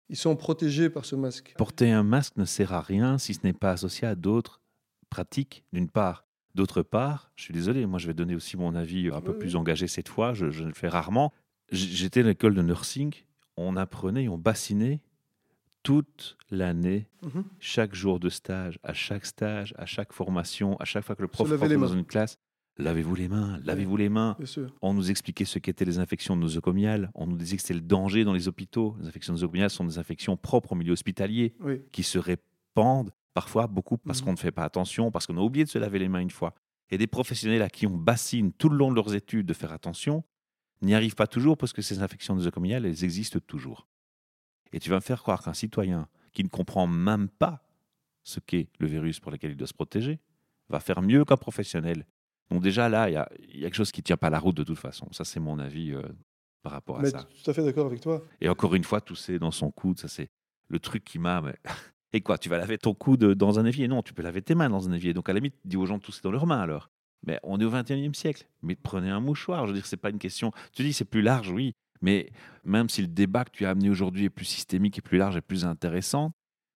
Ils sont protégés par ce masque. Porter un masque ne sert à rien si ce n'est pas associé à d'autres pratiques, d'une part. D'autre part, je suis désolé, moi je vais donner aussi mon avis un peu plus engagé cette fois, je, le fais rarement. J'étais à l'école de nursing, on apprenait, on bassinait toute l'année, mhm. chaque jour de stage, à chaque stage, à chaque formation, à chaque fois que le prof rentre dans une classe, Lavez-vous les mains, lavez-vous les mains. On nous expliquait ce qu'étaient les infections nosocomiales. On nous disait que c'était le danger dans les hôpitaux. Les infections nosocomiales sont des infections propres au milieu hospitalier qui se répandent parfois beaucoup parce mhm. qu'on ne fait pas attention, parce qu'on a oublié de se laver les mains une fois. Et des professionnels à qui on bassine tout le long de leurs études de faire attention n'y arrivent pas toujours parce que ces infections nosocomiales, elles existent toujours. Et tu vas me faire croire qu'un citoyen qui ne comprend même pas ce qu'est le virus pour lequel il doit se protéger va faire mieux qu'un professionnel donc déjà là, il y a, quelque chose qui tient pas la route de toute façon. Ça, c'est mon avis euh, par rapport à ça. Tout à fait d'accord avec toi. Et encore une fois, tousser dans son coude, ça c'est le truc qui m'a. Et quoi, tu vas laver ton coude dans un évier? Non, tu peux laver tes mains dans un évier. Donc à la limite, dis aux gens de tousser dans leurs mains alors. Mais on est au 21e siècle. Mais prenez un mouchoir. Je veux dire, c'est pas une question. Tu dis c'est plus large, oui. Mais même si le débat que tu as amené aujourd'hui est plus systémique et plus large et plus intéressant,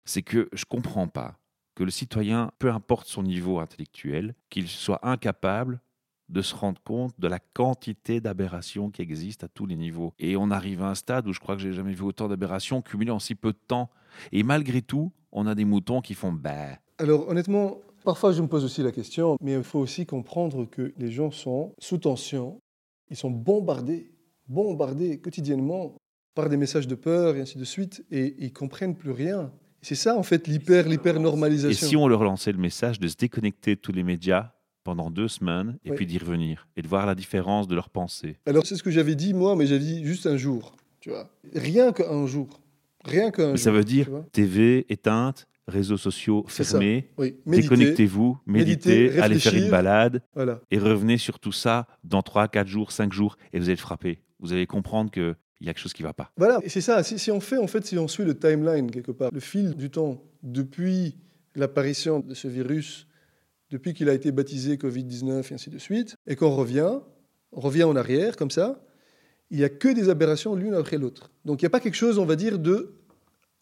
c'est que je comprends pas que le citoyen, peu importe son niveau intellectuel, qu'il soit incapable de se rendre compte de la quantité d'aberrations qui existent à tous les niveaux. Et on arrive à un stade où je crois que j'ai jamais vu autant d'aberrations cumulées en si peu de temps. Et malgré tout, on a des moutons qui font bah. Alors honnêtement, parfois je me pose aussi la question, mais il faut aussi comprendre que les gens sont sous tension, ils sont bombardés, bombardés quotidiennement par des messages de peur et ainsi de suite, et ils comprennent plus rien. C'est ça, en fait, l'hyper, l'hyper normalisation. Et si on leur lançait le message de se déconnecter de tous les médias pendant deux semaines et puis d'y revenir et de voir la différence de leurs pensées? Alors, c'est ce que j'avais dit, moi, mais j'avais dit juste un jour. Tu vois Rien qu'un jour. Rien qu'un jour. Ça veut dire TV éteinte, réseaux sociaux fermés, déconnectez-vous, méditez, allez faire une balade et revenez sur tout ça dans 3, 4 jours, 5 jours et vous allez être frappé. Vous allez comprendre que il y a quelque chose qui ne va pas. Voilà, c'est ça. Si, on fait, en fait, si on suit le timeline quelque part, le fil du temps depuis l'apparition de ce virus, depuis qu'il a été baptisé Covid-19 et ainsi de suite, et qu'on revient, on revient en arrière comme ça, il n'y a que des aberrations l'une après l'autre. Donc il n'y a pas quelque chose, on va dire, de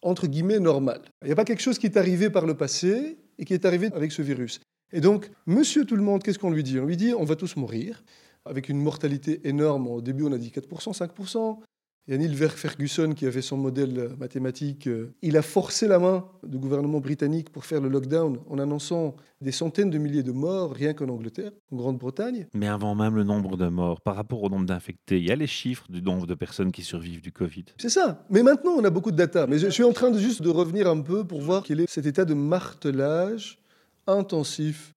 entre guillemets normal. Il n'y a pas quelque chose qui est arrivé par le passé et qui est arrivé avec ce virus. Et donc, monsieur tout le monde, qu'est-ce qu'on lui dit? On lui dit, on va tous mourir, avec une mortalité énorme. Au début, on a dit 4%, 5%. Il y a Neil Ferguson qui avait son modèle mathématique. Euh, il a forcé la main du gouvernement britannique pour faire le lockdown en annonçant des centaines de milliers de morts rien qu'en Angleterre, en Grande-Bretagne. Mais avant même le nombre de morts, par rapport au nombre d'infectés, il y a les chiffres du nombre de personnes qui survivent du Covid. C'est ça. Mais maintenant, on a beaucoup de data. Mais je suis en train de juste de revenir un peu pour voir quel est cet état de martelage intensif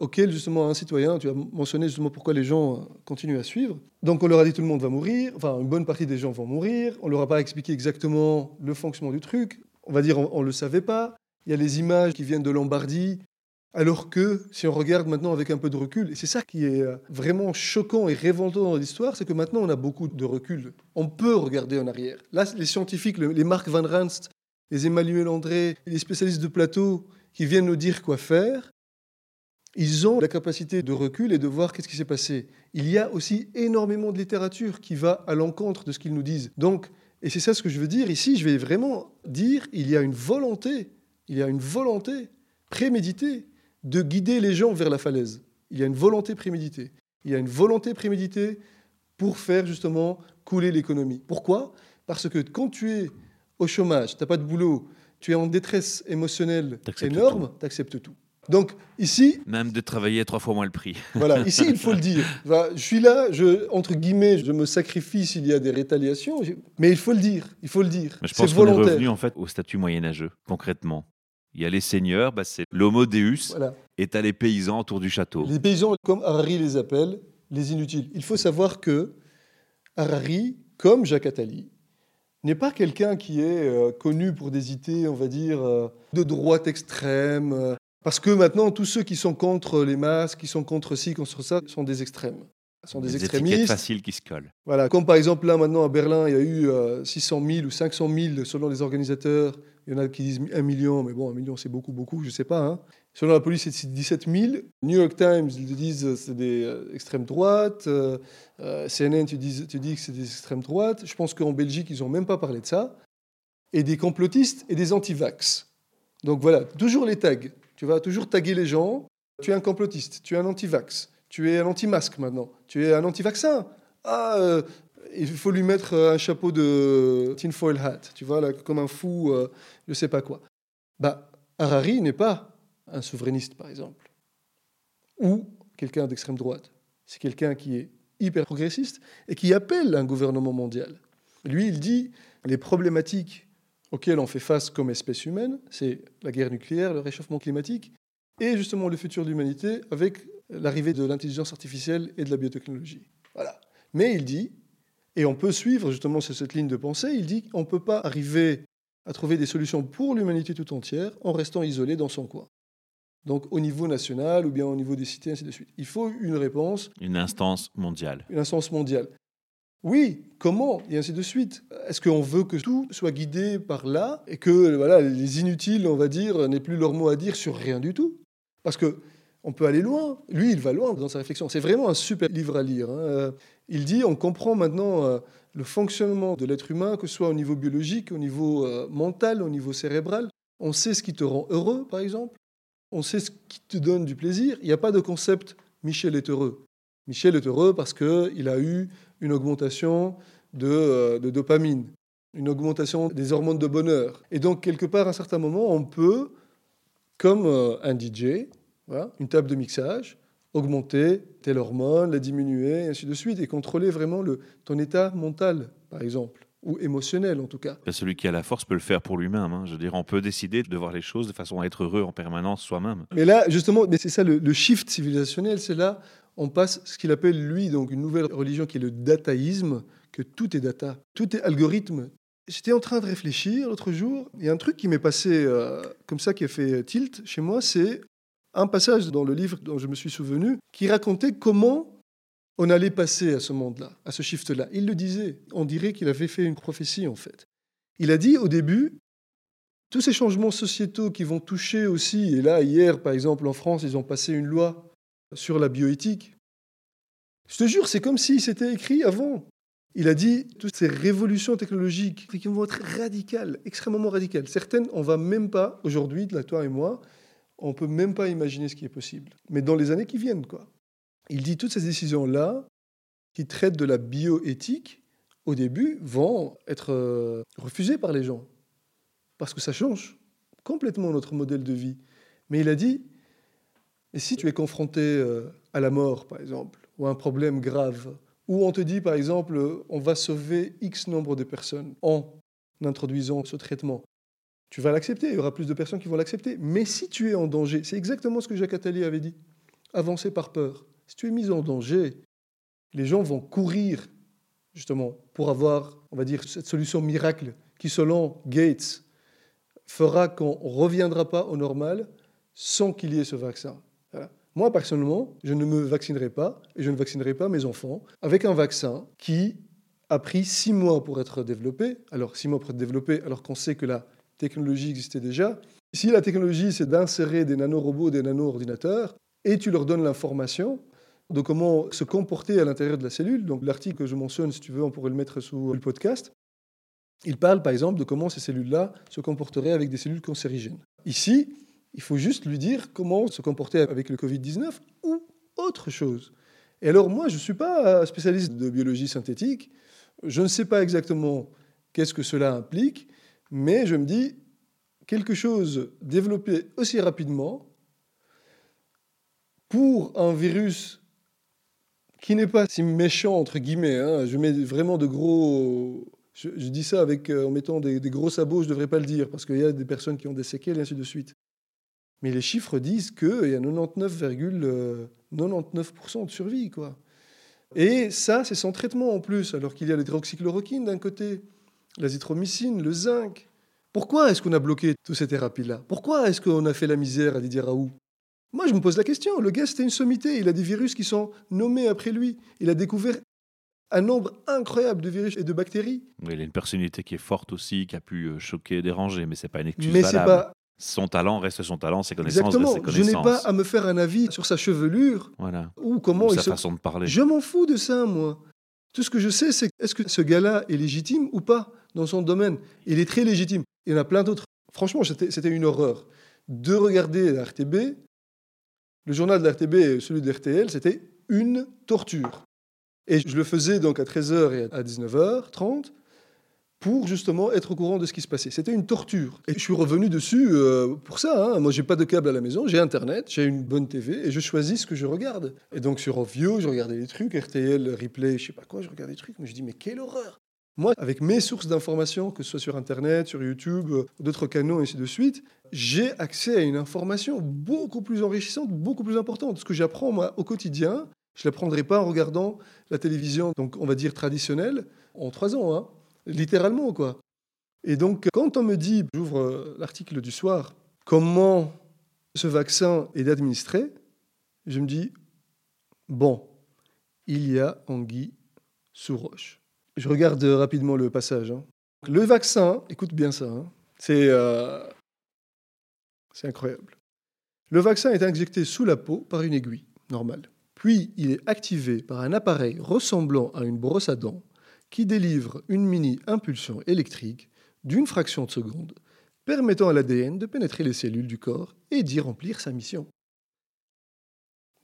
auquel justement un citoyen, tu as mentionné justement pourquoi les gens continuent à suivre. Donc on leur a dit tout le monde va mourir, enfin une bonne partie des gens vont mourir, on leur a pas expliqué exactement le fonctionnement du truc, on va dire on ne le savait pas, il y a les images qui viennent de Lombardie, alors que si on regarde maintenant avec un peu de recul, et c'est ça qui est euh, vraiment choquant et révoltant dans l'histoire, c'est que maintenant on a beaucoup de recul, on peut regarder en arrière. Là les scientifiques, les Marc Van Ranst, les Emmanuel André, les spécialistes de plateau qui viennent nous dire quoi faire, ils ont la capacité de recul et de voir qu'est-ce qui s'est passé. Il y a aussi énormément de littérature qui va à l'encontre de ce qu'ils nous disent. Donc, et c'est ça ce que je veux dire ici, je vais vraiment dire, il y a une volonté, il y a une volonté préméditée de guider les gens vers la falaise. Il y a une volonté préméditée. Il y a une volonté préméditée pour faire justement couler l'économie. Pourquoi? Parce que quand tu es au chômage, tu n'as pas de boulot, tu es en détresse émotionnelle énorme, tu acceptes tout. Donc ici... Même de travailler trois fois moins le prix. voilà, ici il faut le dire. Je suis là, je, entre guillemets, je me sacrifie s'il y a des rétaliations, mais il faut le dire, il faut le dire. je pense qu'on est revenu en fait au statut moyenâgeux, concrètement. Il y a les seigneurs, bah, c'est l'homo deus, et tu as les paysans autour du château. Les paysans, comme Harari les appelle, les inutiles. Il faut savoir que Harari, comme Jacques Attali, n'est pas quelqu'un qui est euh, connu pour des idées, on va dire, euh, de droite extrême. euh, parce que maintenant, tous ceux qui sont contre les masques, qui sont contre ci, contre ça, sont des extrêmes. sont des, Des étiquettes extrémistes. faciles qui se collent. Voilà, comme par exemple là maintenant à Berlin, il y a eu euh, 600 000 ou 500 000 selon les organisateurs. Il y en a qui disent 1 million, mais bon, 1 million c'est beaucoup, beaucoup, je ne sais pas. hein. Selon la police, c'est 17 000. New York Times, ils disent euh, c'est des euh, extrêmes droites. Euh, euh, CNN, tu dis, tu dis que c'est des extrêmes droites. Je pense qu'en Belgique, ils n'ont même pas parlé de ça. Et des complotistes et des anti-vax. Donc voilà, toujours les tags. Tu vas toujours taguer les gens. Tu es un complotiste, tu es un anti-vax, tu es un anti-masque maintenant, tu es un anti-vaccin. Ah, euh, il faut lui mettre un chapeau de tinfoil hat, tu vois, comme un fou, euh, je sais pas quoi. Bah, Harari n'est pas un souverainiste, par exemple, ou quelqu'un d'extrême droite. C'est quelqu'un qui est hyper progressiste et qui appelle un gouvernement mondial. Lui, il dit les problématiques auxquelles on fait face comme espèce humaine, c'est la guerre nucléaire, le réchauffement climatique, et justement le futur de l'humanité avec l'arrivée de l'intelligence artificielle et de la biotechnologie. Voilà. Mais il dit, et on peut suivre justement sur cette ligne de pensée, il dit qu'on ne peut pas arriver à trouver des solutions pour l'humanité tout entière en restant isolé dans son coin. Donc au niveau national ou bien au niveau des cités, ainsi de suite. Il faut une réponse, Une instance mondiale. une instance mondiale. Oui, comment Et ainsi de suite. Est-ce qu'on veut que tout soit guidé par là et que voilà, les inutiles, on va dire, n'aient plus leur mot à dire sur rien du tout? Parce que on peut aller loin. Lui, il va loin dans sa réflexion. C'est vraiment un super livre à lire. hein. Euh, Il dit, on comprend maintenant euh, le fonctionnement de l'être humain, que ce soit au niveau biologique, au niveau euh, mental, au niveau cérébral. On sait ce qui te rend heureux, par exemple. On sait ce qui te donne du plaisir. Il n'y a pas de concept Michel est heureux. Michel est heureux parce qu'il a eu une augmentation de, euh, de dopamine, une augmentation des hormones de bonheur. Et donc, quelque part, à un certain moment, on peut, comme euh, un DJ, voilà, une table de mixage, augmenter telle hormone, la diminuer, et ainsi de suite, et contrôler vraiment le, ton état mental, par exemple, ou émotionnel en tout cas. Ben, Celui qui a la force peut le faire pour lui-même. hein. Je veux dire, on peut décider de voir les choses de façon à être heureux en permanence soi-même. Mais là, justement, mais c'est ça le, le shift civilisationnel, c'est là, on passe ce qu'il appelle, lui, donc une nouvelle religion qui est le dataïsme, que tout est data, tout est algorithme. J'étais en train de réfléchir l'autre jour, a un truc qui m'est passé euh, comme ça, qui a fait tilt chez moi, c'est un passage dans le livre dont je me suis souvenu, qui racontait comment on allait passer à ce monde-là, à ce shift-là. Il le disait, on dirait qu'il avait fait une prophétie en fait. Il a dit au début, tous ces changements sociétaux qui vont toucher aussi, et là hier par exemple en France, ils ont passé une loi sur la bioéthique. Je te jure, c'est comme si c'était écrit avant. Il a dit toutes ces révolutions technologiques qui vont être radicales, extrêmement radicales. Certaines, on va même pas aujourd'hui, là toi et moi, on peut même pas imaginer ce qui est possible. Mais dans les années qui viennent, quoi. Il dit toutes ces décisions-là qui traitent de la bioéthique, au début, vont être euh, refusées par les gens parce que ça change complètement notre modèle de vie. Mais il a dit et si tu es confronté euh, à la mort, par exemple, ou à un problème grave, ou on te dit, par exemple, euh, on va sauver X nombre de personnes en introduisant ce traitement, tu vas l'accepter, il y aura plus de personnes qui vont l'accepter. Mais si tu es en danger, c'est exactement ce que Jacques Attali avait dit, avancer par peur. Si tu es mis en danger, les gens vont courir, justement, pour avoir, on va dire, cette solution miracle qui, selon Gates, fera qu'on ne reviendra pas au normal sans qu'il y ait ce vaccin. Moi, personnellement, je ne me vaccinerai pas et je ne vaccinerai pas mes enfants avec un vaccin qui a pris six mois pour être développé. Alors, six mois pour être développé, alors qu'on sait que la technologie existait déjà. Si la technologie, c'est d'insérer des nanorobots, des nano-ordinateurs, et tu leur donnes l'information de comment se comporter à l'intérieur de la cellule, donc l'article que je mentionne, si tu veux, on pourrait le mettre sous le podcast, il parle par exemple de comment ces cellules-là se comporteraient avec des cellules cancérigènes. Ici, il faut juste lui dire comment se comporter avec le Covid-19 ou autre chose. Et alors moi, je ne suis pas spécialiste de biologie synthétique, je ne sais pas exactement qu'est-ce que cela implique, mais je me dis, quelque chose développé aussi rapidement pour un virus qui n'est pas si méchant, entre guillemets, hein, je mets vraiment de gros... Je, dis ça euh, en mettant des, des, gros sabots, je ne devrais pas le dire, parce qu'il y a des personnes qui ont des séquelles et ainsi de suite. Mais les chiffres disent qu'il y a 99,99% ,99 de survie. Quoi. Et ça, c'est sans traitement en plus, alors qu'il y a l'hydroxychloroquine d'un côté. l'azithromycine, le zinc. Pourquoi est-ce qu'on a bloqué toutes ces thérapies-là? Pourquoi est-ce qu'on a fait la misère à Didier Raoult? Moi, je me pose la question. Le gars, c'était une sommité. Il a des virus qui sont nommés après lui. Il a découvert un nombre incroyable de virus et de bactéries. Il a une personnalité qui est forte aussi, qui a pu euh, choquer, déranger, mais c'est pas une excuse Mais valable. pas Son talent reste son talent, ses connaissances exactement. restent ses Je n'ai connaissances. pas à me faire un avis sur sa chevelure Voilà. ou comment Ou il sa se façon de parler. Je m'en fous de ça, moi. Tout ce que je sais, c'est est-ce que ce gars-là est légitime ou pas dans son domaine. Il est très légitime. Il y en a plein d'autres. Franchement, c'était c'était une horreur. De regarder la RTB, le journal de la RTB et celui de RTL, c'était une torture. Et je le faisais donc à 13h et à 19h30 pour justement être au courant de ce qui se passait. C'était une torture. Et je suis revenu dessus euh, pour ça. Hein. Moi, j'ai pas de câble à la maison, j'ai Internet, j'ai une bonne TV et je choisis ce que je regarde. Et donc sur Ovio, je regardais des trucs, RTL, Replay, je sais pas quoi, je regardais des trucs. Mais je dis, mais quelle horreur Moi, avec mes sources d'information, que ce soit sur Internet, sur YouTube, euh, d'autres canaux, et ainsi de suite, j'ai accès à une information beaucoup plus enrichissante, beaucoup plus importante. Ce que j'apprends, moi, au quotidien, je ne l'apprendrai pas en regardant la télévision, donc on va dire traditionnelle, en trois ans, hein, littéralement, quoi. Et donc, quand on me dit, j'ouvre euh, l'article du soir, comment ce vaccin est administré, je me dis, bon, il y a anguille sous roche. Je regarde euh, rapidement le passage. hein. Le vaccin, écoute bien ça, hein, c'est euh, c'est incroyable. Le vaccin est injecté sous la peau par une aiguille normale. Puis il est activé par un appareil ressemblant à une brosse à dents qui délivre une mini-impulsion électrique d'une fraction de seconde, permettant à l'ADN de pénétrer les cellules du corps et d'y remplir sa mission.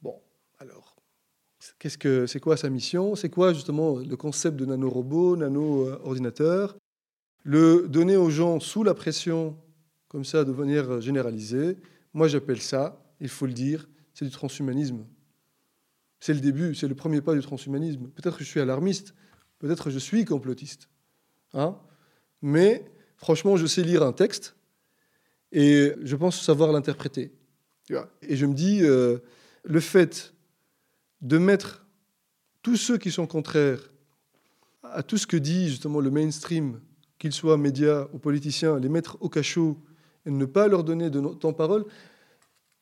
Bon, alors, qu'est-ce que c'est quoi sa mission? C'est quoi justement le concept de nanorobot, nano-ordinateur Le donner aux gens sous la pression, comme ça, de manière généralisée. Moi, j'appelle ça, il faut le dire, c'est du transhumanisme. C'est le début, c'est le premier pas du transhumanisme. Peut-être que je suis alarmiste, peut-être je suis complotiste. Hein Mais franchement, je sais lire un texte et je pense savoir l'interpréter. Et je me dis, euh, le fait de mettre tous ceux qui sont contraires à tout ce que dit justement le mainstream, qu'ils soient médias ou politiciens, les mettre au cachot et ne pas leur donner de temps parole,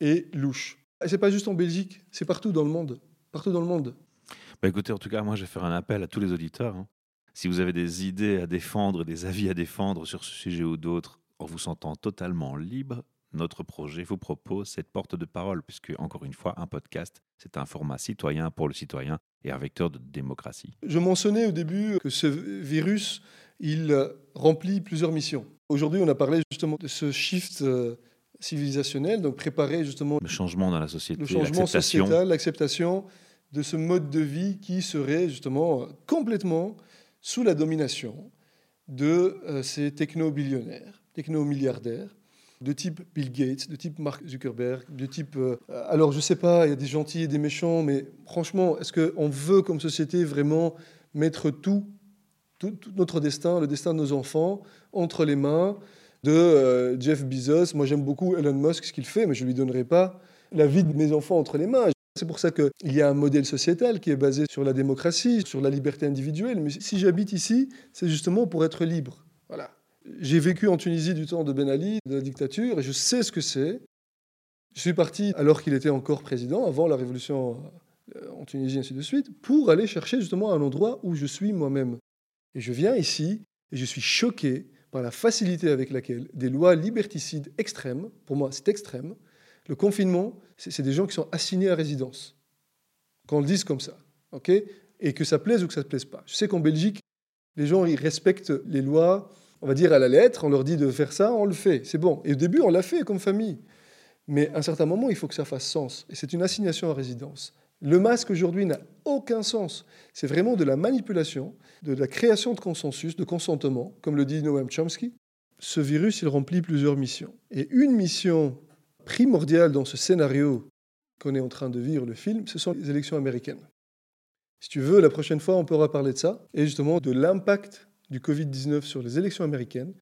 est louche. Et c'est pas juste en Belgique, c'est partout dans le monde. Partout dans le monde. Bah, écoutez, en tout cas, moi, je vais faire un appel à tous les auditeurs. hein. Si vous avez des idées à défendre, des avis à défendre sur ce sujet ou d'autres, en vous sentant totalement libre, notre projet vous propose cette porte de parole, puisque, encore une fois, un podcast, c'est un format citoyen pour le citoyen et un vecteur de démocratie. Je mentionnais au début que ce virus, il euh, remplit plusieurs missions. Aujourd'hui, on a parlé justement de ce shift euh, civilisationnel, donc préparer justement Le changement dans la société, le changement l'acceptation. sociétal, l'acceptation de ce mode de vie qui serait justement euh, complètement sous la domination de euh, ces techno-billionnaires, techno-milliardaires, de type Bill Gates, de type Mark Zuckerberg, de type... euh, alors je sais pas, il y a des gentils et des méchants, mais franchement, est-ce qu'on veut comme société vraiment mettre tout, tout, notre destin, le destin de nos enfants, entre les mains de Jeff Bezos? Moi j'aime beaucoup Elon Musk, ce qu'il fait, mais je ne lui donnerai pas la vie de mes enfants entre les mains. C'est pour ça qu'il y a un modèle sociétal qui est basé sur la démocratie, sur la liberté individuelle. Mais si j'habite ici, c'est justement pour être libre. Voilà. J'ai vécu en Tunisie du temps de Ben Ali, de la dictature, et je sais ce que c'est. Je suis parti alors qu'il était encore président, avant la révolution euh, en Tunisie, ainsi de suite, pour aller chercher justement un endroit où je suis moi-même. Et je viens ici, et je suis choqué par la facilité avec laquelle des lois liberticides extrêmes, pour moi c'est extrême, le confinement, c'est des gens qui sont assignés à résidence. Qu'on le dise comme ça, ok? Et que ça plaise ou que ça ne plaise pas. Je sais qu'en Belgique, les gens ils respectent les lois, on va dire à la lettre, on leur dit de faire ça, on le fait, c'est bon. Et au début, on l'a fait comme famille. Mais à un certain moment, il faut que ça fasse sens. Et c'est une assignation à résidence. Le masque aujourd'hui n'a aucun sens. C'est vraiment de la manipulation, de la création de consensus, de consentement, comme le dit Noam Chomsky. Ce virus, il remplit plusieurs missions. Et une mission primordiale dans ce scénario qu'on est en train de vivre, le film, ce sont les élections américaines. Si tu veux, la prochaine fois, on pourra parler de ça, et justement de l'impact du Covid-19 sur les élections américaines,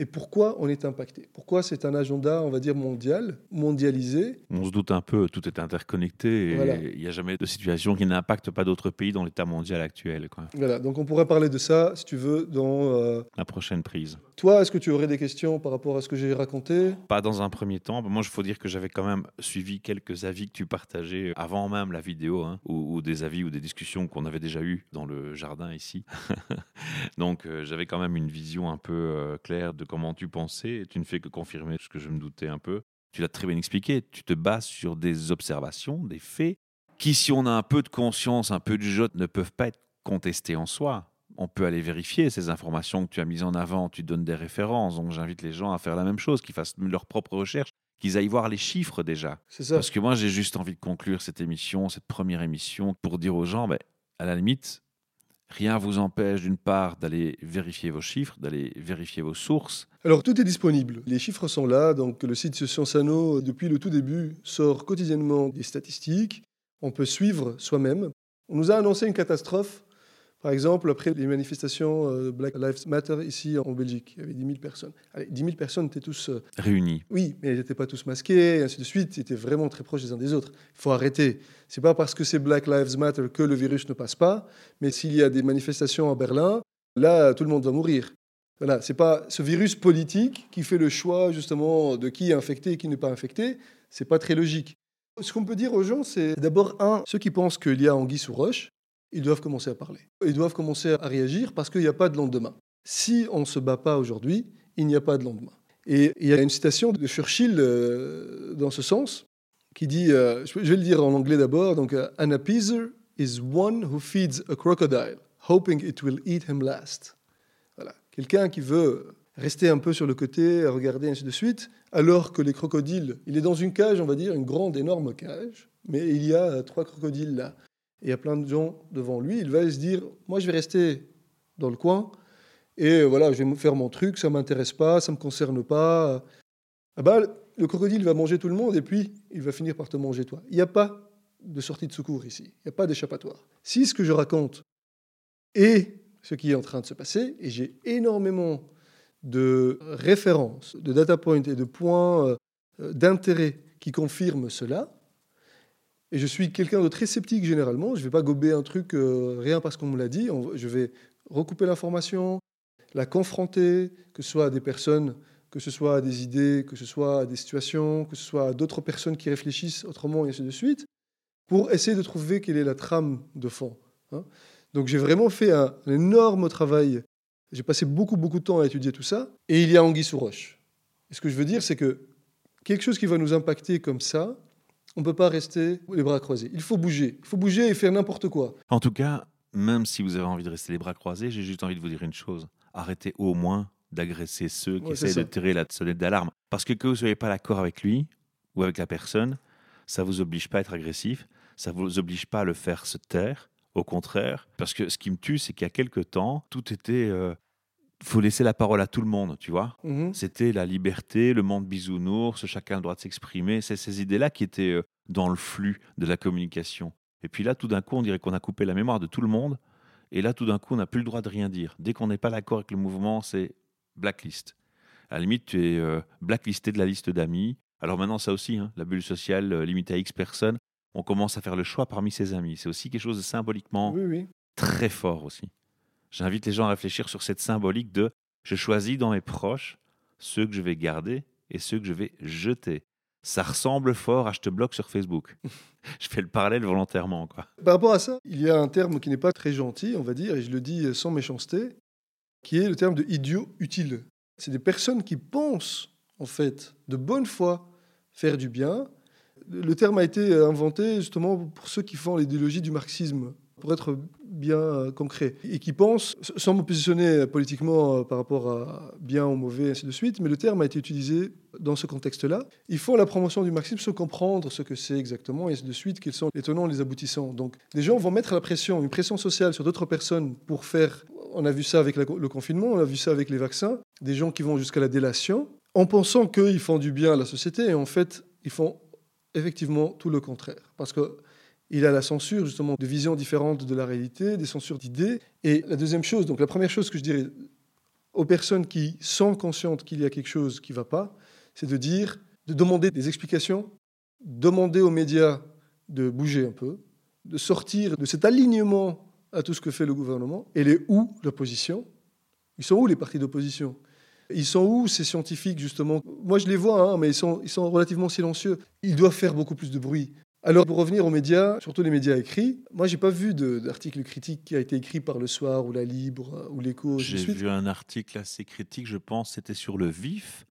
et pourquoi on est impacté? Pourquoi c'est un agenda, on va dire, mondial, mondialisé? On se doute un peu, tout est interconnecté et Voilà. il n'y a jamais de situation qui n'impacte pas d'autres pays dans l'état mondial actuel. Quoi. Voilà, donc on pourrait parler de ça, si tu veux, dans... euh, La prochaine prise. Toi, est-ce que tu aurais des questions par rapport à ce que j'ai raconté? Pas dans un premier temps. Moi, il faut dire que j'avais quand même suivi quelques avis que tu partageais avant même la vidéo, hein, ou, ou des avis ou des discussions qu'on avait déjà eues dans le jardin ici. Donc, euh, j'avais quand même une vision un peu euh, claire de comment tu pensais. Et tu ne fais que confirmer ce que je me doutais un peu. Tu l'as très bien expliqué. Tu te bases sur des observations, des faits, qui, si on a un peu de conscience, un peu de jote, ne peuvent pas être contestés en soi. On peut aller vérifier ces informations que tu as mises en avant, tu donnes des références. Donc j'invite les gens à faire la même chose, qu'ils fassent leurs propres recherches, qu'ils aillent voir les chiffres déjà. C'est ça. Parce que moi, j'ai juste envie de conclure cette émission, cette première émission, pour dire aux gens, ben, à la limite, rien vous empêche d'une part d'aller vérifier vos chiffres, d'aller vérifier vos sources. Alors tout est disponible. Les chiffres sont là. Donc le site Sciences Anno, depuis le tout début, sort quotidiennement des statistiques. On peut suivre soi-même. On nous a annoncé une catastrophe. Par exemple, après les manifestations euh, Black Lives Matter ici en Belgique, il y avait 10 000 personnes. Allez, 10 000 personnes étaient tous... euh, Réunis. oui, mais ils n'étaient pas tous masqués, et ainsi de suite. Ils étaient vraiment très proches les uns des autres. Il faut arrêter. C'est pas parce que c'est Black Lives Matter que le virus ne passe pas, mais s'il y a des manifestations à Berlin, là, tout le monde va mourir. Voilà, c'est pas ce virus politique qui fait le choix justement de qui est infecté et qui n'est pas infecté. C'est pas très logique. Ce qu'on peut dire aux gens, c'est d'abord un, ceux qui pensent qu'il y a anguille sous roche, ils doivent commencer à parler. Ils doivent commencer à réagir parce qu'il n'y a pas de lendemain. Si on ne se bat pas aujourd'hui, il n'y a pas de lendemain. Et il y a une citation de Churchill euh, dans ce sens qui dit, euh, je vais le dire en anglais d'abord, donc euh, An appeaser is one who feeds a crocodile, hoping it will eat him last. Voilà. Quelqu'un qui veut rester un peu sur le côté, regarder ainsi de suite, alors que les crocodiles, il est dans une cage, on va dire, une grande, énorme cage, mais il y a trois crocodiles là. Et il y a plein de gens devant lui, il va se dire, moi je vais rester dans le coin, et voilà, je vais faire mon truc, ça m'intéresse pas, ça me concerne pas. Ah bah, le crocodile va manger tout le monde et puis il va finir par te manger toi. Il n'y a pas de sortie de secours ici, il n'y a pas d'échappatoire. Si ce que je raconte est ce qui est en train de se passer, et j'ai énormément de références, de data points et de points euh, d'intérêt qui confirment cela, et je suis quelqu'un de très sceptique généralement, je ne vais pas gober un truc euh, rien parce qu'on me l'a dit, je vais recouper l'information, la confronter, que ce soit à des personnes, que ce soit à des idées, que ce soit à des situations, que ce soit à d'autres personnes qui réfléchissent autrement, et ainsi de suite, pour essayer de trouver quelle est la trame de fond. hein. Donc j'ai vraiment fait un, un énorme travail, j'ai passé beaucoup, beaucoup de temps à étudier tout ça, et il y a anguille sous roche. Et ce que je veux dire, c'est que quelque chose qui va nous impacter comme ça, on ne peut pas rester les bras croisés. Il faut bouger. Il faut bouger et faire n'importe quoi. En tout cas, même si vous avez envie de rester les bras croisés, j'ai juste envie de vous dire une chose. Arrêtez au moins d'agresser ceux qui Ouais, essayent de tirer la sonnette d'alarme. Parce que que vous ne soyez pas d'accord avec lui ou avec la personne, ça vous oblige pas à être agressif, ça vous oblige pas à le faire se taire. Au contraire, parce que ce qui me tue, c'est qu'il y a quelque temps, tout était... euh, faut laisser la parole à tout le monde, tu vois. Mhm. C'était la liberté, le monde bisounours, chacun a le droit de s'exprimer. C'est ces idées-là qui étaient euh, dans le flux de la communication. Et puis là, tout d'un coup, on dirait qu'on a coupé la mémoire de tout le monde. Et là, tout d'un coup, on n'a plus le droit de rien dire. Dès qu'on n'est pas d'accord avec le mouvement, c'est blacklist. À la limite, tu es euh, blacklisté de la liste d'amis. Alors maintenant, ça aussi, hein, la bulle sociale euh, limitée à X personnes, on commence à faire le choix parmi ses amis. C'est aussi quelque chose de symboliquement Oui, oui. très fort aussi. J'invite les gens à réfléchir sur cette symbolique de je choisis dans mes proches ceux que je vais garder et ceux que je vais jeter. Ça ressemble fort à je te bloque sur Facebook. je fais le parallèle volontairement. Par rapport à ça, il y a un terme qui n'est pas très gentil, on va dire, et je le dis sans méchanceté, qui est le terme de idiot utile. C'est des personnes qui pensent, en fait, de bonne foi, faire du bien. Le terme a été inventé justement pour ceux qui font l'idéologie du marxisme, pour être bien euh, concret, et qui pensent, sans me positionner politiquement euh, par rapport à bien ou mauvais, ainsi de suite, mais le terme a été utilisé dans ce contexte-là. Ils font la promotion du marxisme sans comprendre ce que c'est exactement, et ainsi de suite, quels sont les tenants les aboutissants. Donc, des gens vont mettre la pression, une pression sociale sur d'autres personnes pour faire. On a vu ça avec le confinement, on a vu ça avec les vaccins, des gens qui vont jusqu'à la délation, en pensant qu'ils font du bien à la société, et en fait, ils font effectivement tout le contraire. Parce que il a la censure justement de visions différentes de la réalité, des censures d'idées. Et la deuxième chose, donc la première chose que je dirais, aux personnes qui sont conscientes qu'il y a quelque chose qui ne va pas, c'est de dire, de demander des explications, demander aux médias de bouger un peu, de sortir de cet alignement à tout ce que fait le gouvernement. Et les où l'opposition Ils sont où les partis d'opposition? Ils sont où ces scientifiques, justement? Moi, je les vois, hein, mais ils sont, ils sont relativement silencieux. Ils doivent faire beaucoup plus de bruit. Alors, pour revenir aux médias, surtout les médias écrits, moi, j'ai pas vu d'article critique qui a été écrit par Le Soir ou La Libre ou L'Écho. J'ai vu un article assez critique, je pense, c'était sur le vif,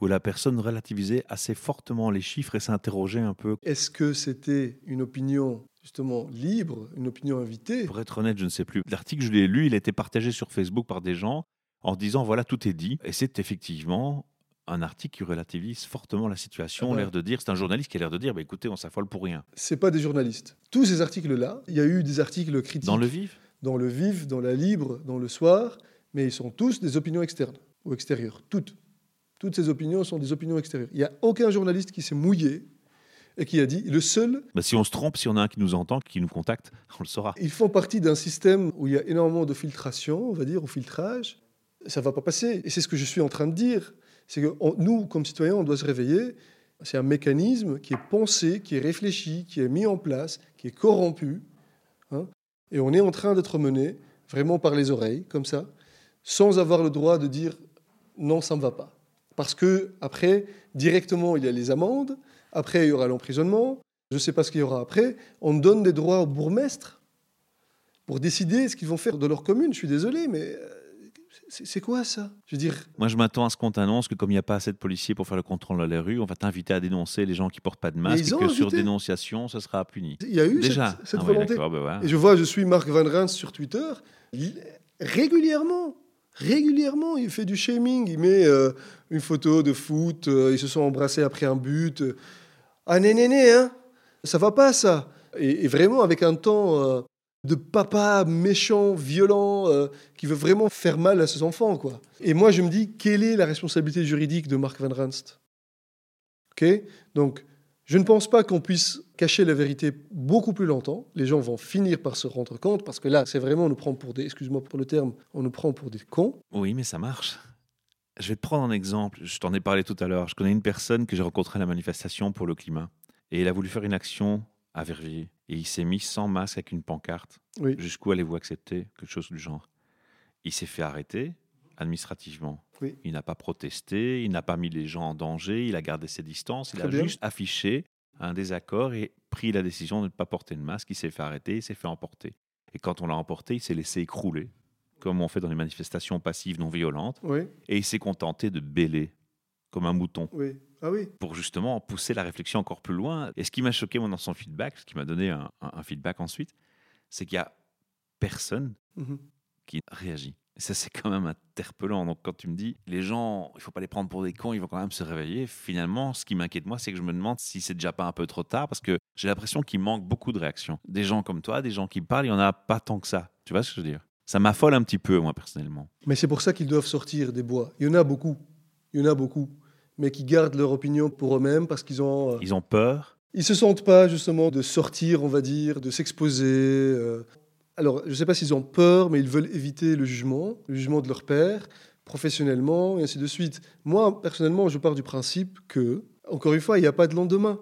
où la personne relativisait assez fortement les chiffres et s'interrogeait un peu. Est-ce que c'était une opinion justement libre, une opinion invitée? Pour être honnête, je ne sais plus. L'article, je l'ai lu, il a été partagé sur Facebook par des gens en disant voilà, tout est dit. Et c'est effectivement un article qui relativise fortement la situation, Ah bah. l'air de dire, c'est un journaliste qui a l'air de dire, bah, écoutez, on s'affole pour rien. C'est pas des journalistes. Tous ces articles-là, il y a eu des articles critiques. Dans le vif? Dans le vif, dans la libre, dans le soir, mais ils sont tous des opinions externes ou extérieures. Toutes. Toutes ces opinions sont des opinions extérieures. Il n'y a aucun journaliste qui s'est mouillé et qui a dit le seul. Bah, si on se trompe, si on a un qui nous entend, qui nous contacte, on le saura. Ils font partie d'un système où il y a énormément de filtration, on va dire, au filtrage. Ça va pas passer. Et c'est ce que je suis en train de dire. C'est que nous, comme citoyens, on doit se réveiller. C'est un mécanisme qui est pensé, qui est réfléchi, qui est mis en place, qui est corrompu. hein. et on est en train d'être mené vraiment par les oreilles, comme ça, sans avoir le droit de dire non, ça ne va pas. Parce que après, directement, il y a les amendes. Après, il y aura l'emprisonnement. Je ne sais pas ce qu'il y aura après. On donne des droits au bourgmestre pour décider ce qu'ils vont faire de leur commune. Je suis désolé, mais euh, c'est quoi ça? Je veux dire, Moi, je m'attends à ce qu'on t'annonce que comme il n'y a pas assez de policiers pour faire le contrôle dans les rues, on va t'inviter à dénoncer les gens qui portent pas de masque et que sur dénonciation, ce sera puni. il y a eu Déjà. cette, cette Ah volonté. d'accord, bah voilà. Et je vois, je suis Marc Van Rens sur Twitter. Il- régulièrement, régulièrement, il fait du shaming. Il met euh, une photo de foot. euh, ils se sont embrassés après un but. Ah, né, né, hein Ça va pas, ça. Et, et vraiment, avec un temps de papa méchant, violent, euh, qui veut vraiment faire mal à ses enfants, quoi. Et moi, je me dis, quelle est la responsabilité juridique de Marc Van Ranst? Ok? Donc, je ne pense pas qu'on puisse cacher la vérité beaucoup plus longtemps. Les gens vont finir par se rendre compte, parce que là, c'est vraiment, on nous prend pour des, excuse-moi pour le terme, on nous prend pour des cons. Oui, mais ça marche. Je vais te prendre un exemple. Je t'en ai parlé tout à l'heure. Je connais une personne que j'ai rencontrée à la manifestation pour le climat. Et il a voulu faire une action à Verviers. Et il s'est mis sans masque avec une pancarte. Oui. Jusqu'où allez-vous accepter Quelque chose du genre? Il s'est fait arrêter administrativement. Oui. Il n'a pas protesté, il n'a pas mis les gens en danger, il a gardé ses distances, il a bien. juste affiché un désaccord et pris la décision de ne pas porter de masque. Il s'est fait arrêter, il s'est fait emporter. Et quand on l'a emporté, il s'est laissé écrouler, comme on fait dans les manifestations passives non violentes, Oui, et il s'est contenté de bêler, comme un mouton, oui. Ah oui. pour justement pousser la réflexion encore plus loin. Et ce qui m'a choqué, moi, dans son feedback, ce qui m'a donné un, un- un feedback ensuite, c'est qu'il y a personne Mhm. qui réagit. Et ça, c'est quand même interpellant. Donc, quand tu me dis, les gens, il faut pas les prendre pour des cons, ils vont quand même se réveiller. Finalement, ce qui m'inquiète, moi, c'est que je me demande si c'est déjà pas un peu trop tard, parce que j'ai l'impression qu'il manque beaucoup de réactions. Des gens comme toi, des gens qui parlent, il y en a pas tant que ça. Tu vois ce que je veux dire? Ça m'affole un petit peu, moi, personnellement. Mais c'est pour ça qu'ils doivent sortir des bois. Il y en a beaucoup. Il y en a beaucoup. Mais qui gardent leur opinion pour eux-mêmes parce qu'ils ont. euh, Ils ont peur. Ils se sentent pas justement de sortir, on va dire, de s'exposer. euh. Alors, je ne sais pas s'ils ont peur, mais ils veulent éviter le jugement, le jugement de leur père, professionnellement, et ainsi de suite. Moi, personnellement, je pars du principe que, encore une fois, il n'y a pas de lendemain.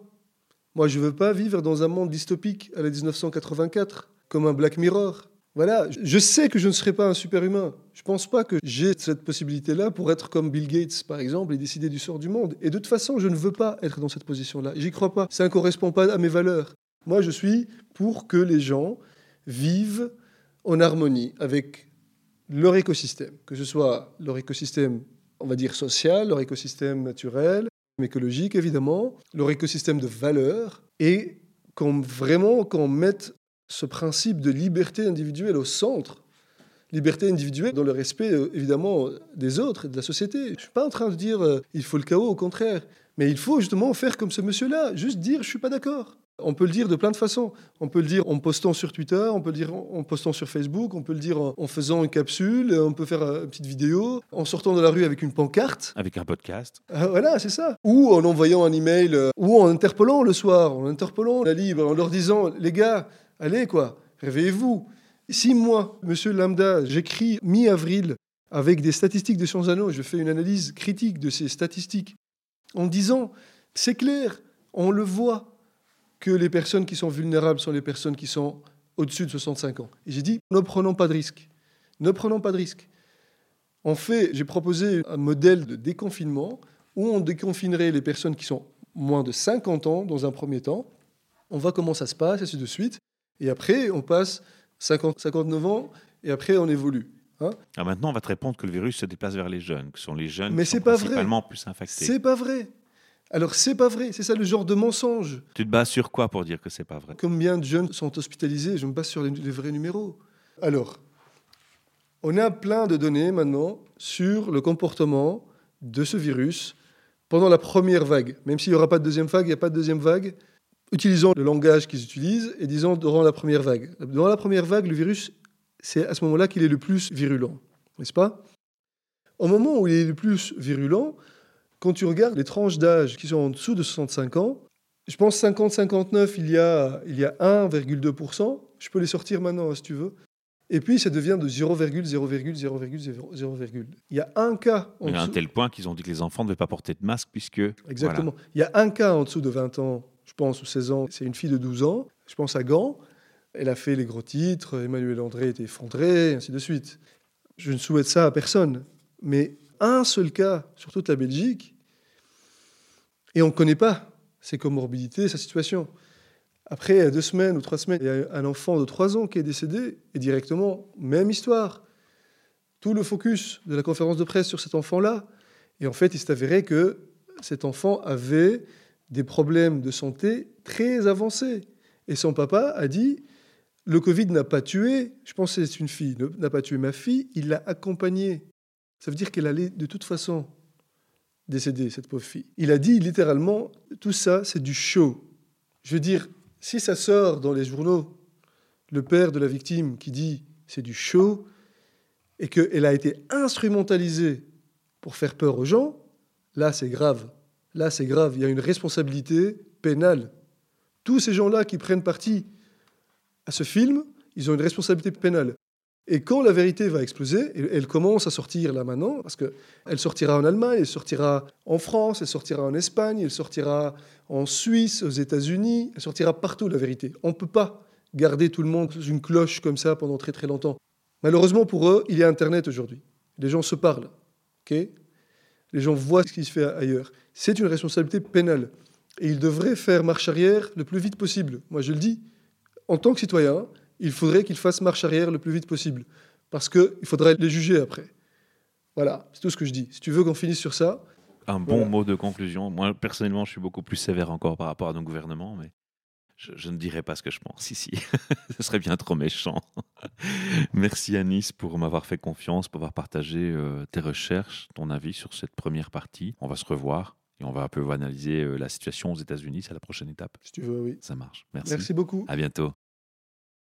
Moi, je ne veux pas vivre dans un monde dystopique à la 1984, comme un Black Mirror. Voilà, je- sais que je ne serai pas un super-humain. Je ne pense pas que j'ai cette possibilité-là pour être comme Bill Gates, par exemple, et décider du sort du monde. Et de toute façon, je ne veux pas être dans cette position-là. J'y crois pas. Ça ne correspond pas à mes valeurs. Moi, je suis pour que les gens vivent en harmonie avec leur écosystème, que ce soit leur écosystème, on va dire, social, leur écosystème naturel, écologique, évidemment, leur écosystème de valeurs, et qu'on vraiment qu'on mette ce principe de liberté individuelle au centre. Liberté individuelle dans le respect, euh, évidemment, des autres et de la société. Je ne suis pas en train de dire euh, il faut le chaos, au contraire. Mais il faut justement faire comme ce monsieur-là, juste dire je suis pas d'accord. On peut le dire de plein de façons. On peut le dire en postant sur Twitter, on peut le dire en postant sur Facebook, on peut le dire en faisant une capsule, on peut faire euh, une petite vidéo, en sortant de la rue avec une pancarte. Avec un podcast. Ah, voilà, c'est ça. Ou en envoyant un email, euh, ou en interpellant le soir, en interpellant la Libre, en leur disant les gars, allez quoi, réveillez-vous. Si moi, monsieur Lambda, j'écris mi-avril avec des statistiques de Sciences Anneaux. Je fais une analyse critique de ces statistiques en disant, c'est clair, on le voit, que les personnes qui sont vulnérables sont les personnes qui sont au-dessus de 65 ans. Et j'ai dit, ne prenons pas de risques. Ne prenons pas de risques. En fait, j'ai proposé un modèle de déconfinement où on déconfinerait les personnes qui sont moins de 50 ans dans un premier temps. On voit comment ça se passe, et ainsi de suite. Et après, on passe 50, 59 ans, et après, on évolue. Hein ah, maintenant, on va te répondre que le virus se déplace vers les jeunes, que ce sont les jeunes Mais qui sont pas principalement vrai. plus infectés. C'est pas vrai. Alors, c'est pas vrai. C'est ça le genre de mensonge. Tu te bases sur quoi pour dire que c'est pas vrai? Combien de jeunes sont hospitalisés? Je me base sur les, les vrais numéros. Alors, on a plein de données maintenant sur le comportement de ce virus pendant la première vague. Même s'il n'y aura pas de deuxième vague, il n'y a pas de deuxième vague. Utilisons le langage qu'ils utilisent et disons durant la première vague. Durant la première vague, le virus, c'est à ce moment-là qu'il est le plus virulent, n'est-ce pas? Au moment où il est le plus virulent, quand tu regardes les tranches d'âge qui sont en dessous de 65 ans, je pense 50-59, il y a, il y a 1,2%. Je peux les sortir maintenant hein, si tu veux. Et puis ça devient de 0,0,0,0,0. Il y a un cas en Il y a un dessous. tel point qu'ils ont dit que les enfants ne devaient pas porter de masque puisque. Exactement. Il y a un cas en dessous de 20 ans, je pense, ou 16 ans. C'est une fille de 12 ans. Je pense à Gand. Elle a fait les gros titres. Emmanuel André était effondré, et ainsi de suite. Je ne souhaite ça à personne. Mais un seul cas sur toute la Belgique, et on ne connaît pas ses comorbidités, sa situation. Après deux semaines ou trois semaines, il y a un enfant de 3 ans qui est décédé, et directement, même histoire. Tout le focus de la conférence de presse sur cet enfant-là. Et en fait, il s'est avéré que cet enfant avait des problèmes de santé très avancés. Et son papa a dit, le Covid n'a pas tué, je pense que c'est une fille, n'a pas tué ma fille, il l'a accompagnée. Ça veut dire qu'elle allait de toute façon décéder, cette pauvre fille. Il a dit littéralement, tout ça, c'est du show. Je veux dire, si ça sort dans les journaux, le père de la victime qui dit c'est du show, et qu'elle a été instrumentalisée pour faire peur aux gens, là c'est grave. Là c'est grave. Il y a une responsabilité pénale. Tous ces gens-là qui prennent parti à ce film, ils ont une responsabilité pénale. Et quand la vérité va exploser, elle commence à sortir là maintenant, parce qu'elle sortira en Allemagne, elle sortira en France, elle sortira en Espagne, elle sortira en Suisse, aux États-Unis, elle sortira partout la vérité. On ne peut pas garder tout le monde sous une cloche comme ça pendant très très longtemps. Malheureusement pour eux, il y a Internet aujourd'hui. Les gens se parlent. les gens voient ce qui se fait ailleurs. C'est une responsabilité pénale. Et ils devraient faire marche arrière le plus vite possible. Moi, je le dis, en tant que citoyen, il faudrait qu'ils fassent marche arrière le plus vite possible. Parce qu'il faudrait les juger après. Voilà, c'est tout ce que je dis. Si tu veux qu'on finisse sur ça, Un bon Voilà. mot de conclusion. Moi, personnellement, je suis beaucoup plus sévère encore par rapport à nos gouvernements, mais je, je ne dirai pas ce que je pense ici. ce serait bien trop méchant. Merci Anis pour m'avoir fait confiance, pour avoir partagé euh, tes recherches, ton avis sur cette première partie. On va se revoir et on va un peu analyser euh, la situation aux États-Unis. C'est la prochaine étape. si tu veux, oui. Ça marche. Merci. Merci beaucoup. À bientôt.